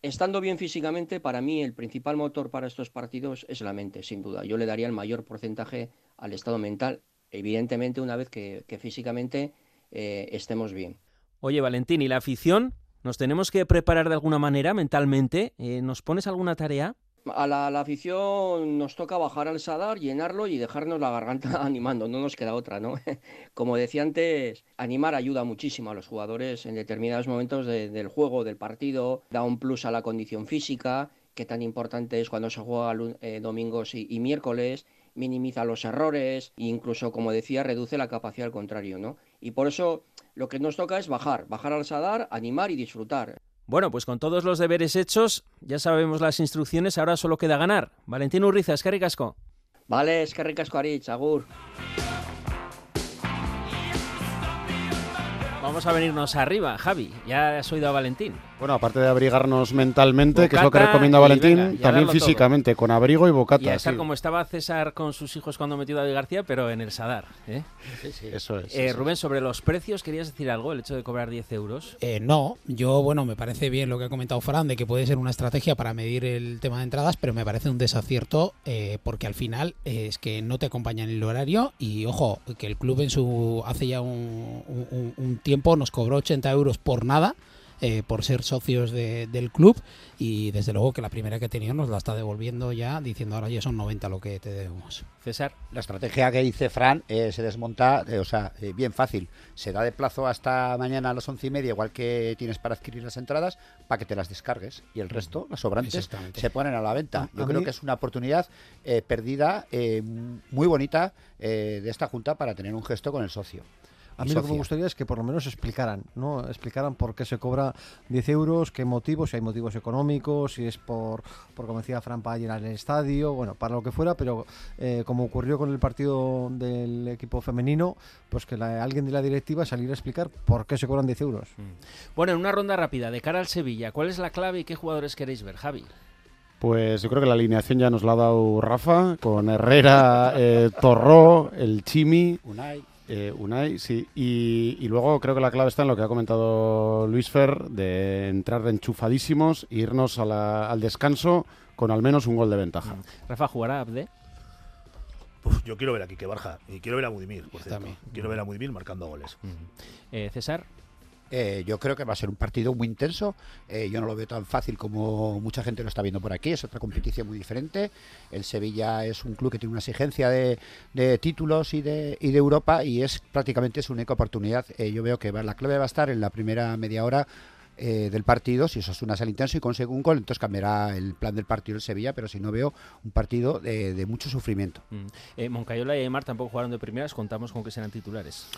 Estando bien físicamente, para mí el principal motor para estos partidos es la mente, sin duda. Yo le daría el mayor porcentaje al estado mental, evidentemente una vez que, que físicamente eh, estemos bien. Oye, Valentín, ¿y la afición? ¿Nos tenemos que preparar de alguna manera mentalmente? Eh, ¿Nos pones alguna tarea? A la, afición nos toca bajar al Sadar, llenarlo y dejarnos la garganta animando, no nos queda otra, ¿no? Como decía antes, animar ayuda muchísimo a los jugadores en determinados momentos de, del juego, del partido, da un plus a la condición física, que tan importante es cuando se juega eh, domingos y, y, miércoles, minimiza los errores e incluso, como decía, reduce la capacidad al contrario, ¿no? Y por eso lo que nos toca es bajar, bajar al Sadar, animar y disfrutar. Bueno, pues con todos los deberes hechos, ya sabemos las instrucciones, ahora solo queda ganar. Valentín Urriza, es que Casco. Vale, es que ricasco Aritz, agur. Vamos a venirnos arriba, Javi. Ya has oído a Valentín. Bueno, aparte de abrigarnos mentalmente, bocata que es lo que recomienda Valentín, venga, también físicamente, todo. con abrigo y bocata. Y a estar sí. como estaba César con sus hijos cuando metió a David García, pero en el Sadar. ¿eh? Sí, sí. Eso es. Eh, eso Rubén, es. sobre los precios, ¿querías decir algo? El hecho de cobrar 10 euros. Eh, no, yo, bueno, me parece bien lo que ha comentado Fran, de que puede ser una estrategia para medir el tema de entradas, pero me parece un desacierto eh, porque al final es que no te acompañan el horario y, ojo, que el club en su hace ya un, un, un tiempo nos cobró 80 euros por nada. Eh, por ser socios de, del club y desde luego que la primera que he tenido nos la está devolviendo ya diciendo ahora ya son 90 lo que te debemos. César. La estrategia que dice Fran eh, se desmonta, eh, o sea, eh, bien fácil. Se da de plazo hasta mañana a las once y media, igual que tienes para adquirir las entradas, para que te las descargues y el resto, las sobrantes, se ponen a la venta. Yo A creo mí- que es una oportunidad eh, perdida, eh, muy bonita eh, de esta junta para tener un gesto con el socio. A mí lo que me gustaría es que por lo menos explicaran, ¿no? Explicaran por qué se cobra 10 euros, qué motivos, si hay motivos económicos, si es por, por como decía Fran, para llenar el estadio, bueno, para lo que fuera, pero eh, como ocurrió con el partido del equipo femenino, pues que la- alguien de la directiva saliera a explicar por qué se cobran 10 euros. Bueno, en una ronda rápida, de cara al Sevilla, ¿cuál es la clave y qué jugadores queréis ver, Javi? Pues yo creo que la alineación ya nos la ha dado Rafa, con Herrera, eh, Torró, el Chimi. Unai. Eh, Unai, sí. Y, y luego creo que la clave está en lo que ha comentado Luis Fer, de entrar enchufadísimos e irnos a la- al descanso con al menos un gol de ventaja. Rafa jugará Abde. Uf, yo quiero ver a Quique Barja y quiero ver a Budimir, por cierto. Quiero ver a Budimir marcando goles. Eh, César. Eh, yo creo que va a ser un partido muy intenso. Eh, yo no lo veo tan fácil como mucha gente lo está viendo por aquí. Es otra competición muy diferente. El Sevilla es un club que tiene una exigencia de, títulos y de, y de Europa y es prácticamente su única oportunidad. Eh, yo veo que va- la clave va a estar en la primera media hora eh, del partido. Si Osasuna sale intenso y consigue un gol, entonces cambiará el plan del partido el Sevilla. Pero si no veo un partido de, de mucho sufrimiento. Mm. Moncayola y Aymar tampoco jugaron de primeras, contamos con que serán titulares.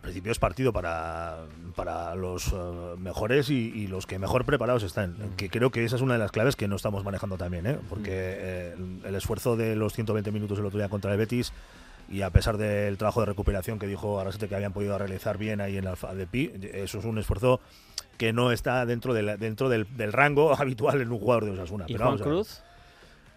Principio es partido para, para los eh, mejores y, y los que mejor preparados están. Que creo que esa es una de las claves que no estamos manejando también, ¿eh? porque eh, el, esfuerzo de los 120 minutos el otro día contra el Betis y a pesar del trabajo de recuperación que dijo Arrasete que habían podido realizar bien ahí en Alfa de Pi, eso es un esfuerzo que no está dentro, de la- dentro del, del rango habitual en un jugador de Osasuna. ¿Y Pero Juan. Cruz?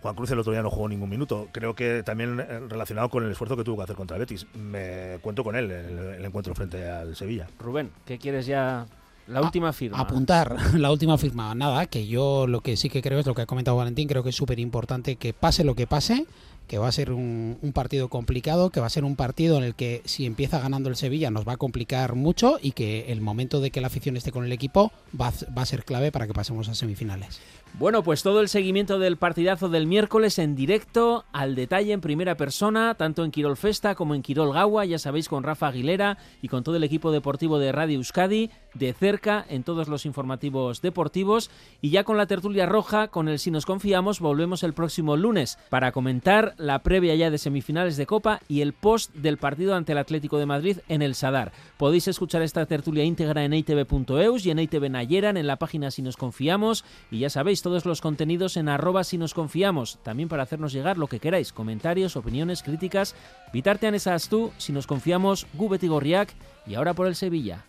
Juan Cruz el otro día no jugó ningún minuto. Creo que también eh, relacionado con el esfuerzo que tuvo que hacer contra el Betis. Me cuento con él en el, el encuentro frente al Sevilla. Rubén, ¿qué quieres ya? La última firma. Apuntar la última firma. Nada, que yo lo que sí que creo es lo que ha comentado Valentín, creo que es súper importante que pase lo que pase, que va a ser un, un, partido complicado, que va a ser un partido en el que si empieza ganando el Sevilla nos va a complicar mucho y que el momento de que la afición esté con el equipo va, va a ser clave para que pasemos a semifinales. Bueno, pues todo el seguimiento del partidazo del miércoles en directo, al detalle en primera persona, tanto en Quirol Festa como en Quirol Gawa, ya sabéis, con Rafa Aguilera y con todo el equipo deportivo de Radio Euskadi, de cerca en todos los informativos deportivos y ya con la tertulia roja, con el Si nos confiamos, volvemos el próximo lunes para comentar la previa ya de semifinales de Copa y el post del partido ante el Atlético de Madrid en el Sadar. Podéis escuchar esta tertulia íntegra en itv.eus y en itv Nayeran, en la página Si nos confiamos y ya sabéis, todos los contenidos en arroba si nos confiamos, también para hacernos llegar lo que queráis, comentarios, opiniones, críticas, Vitartean esas tú, si nos confiamos, Gubeti Gorriak y ahora por el Sevilla.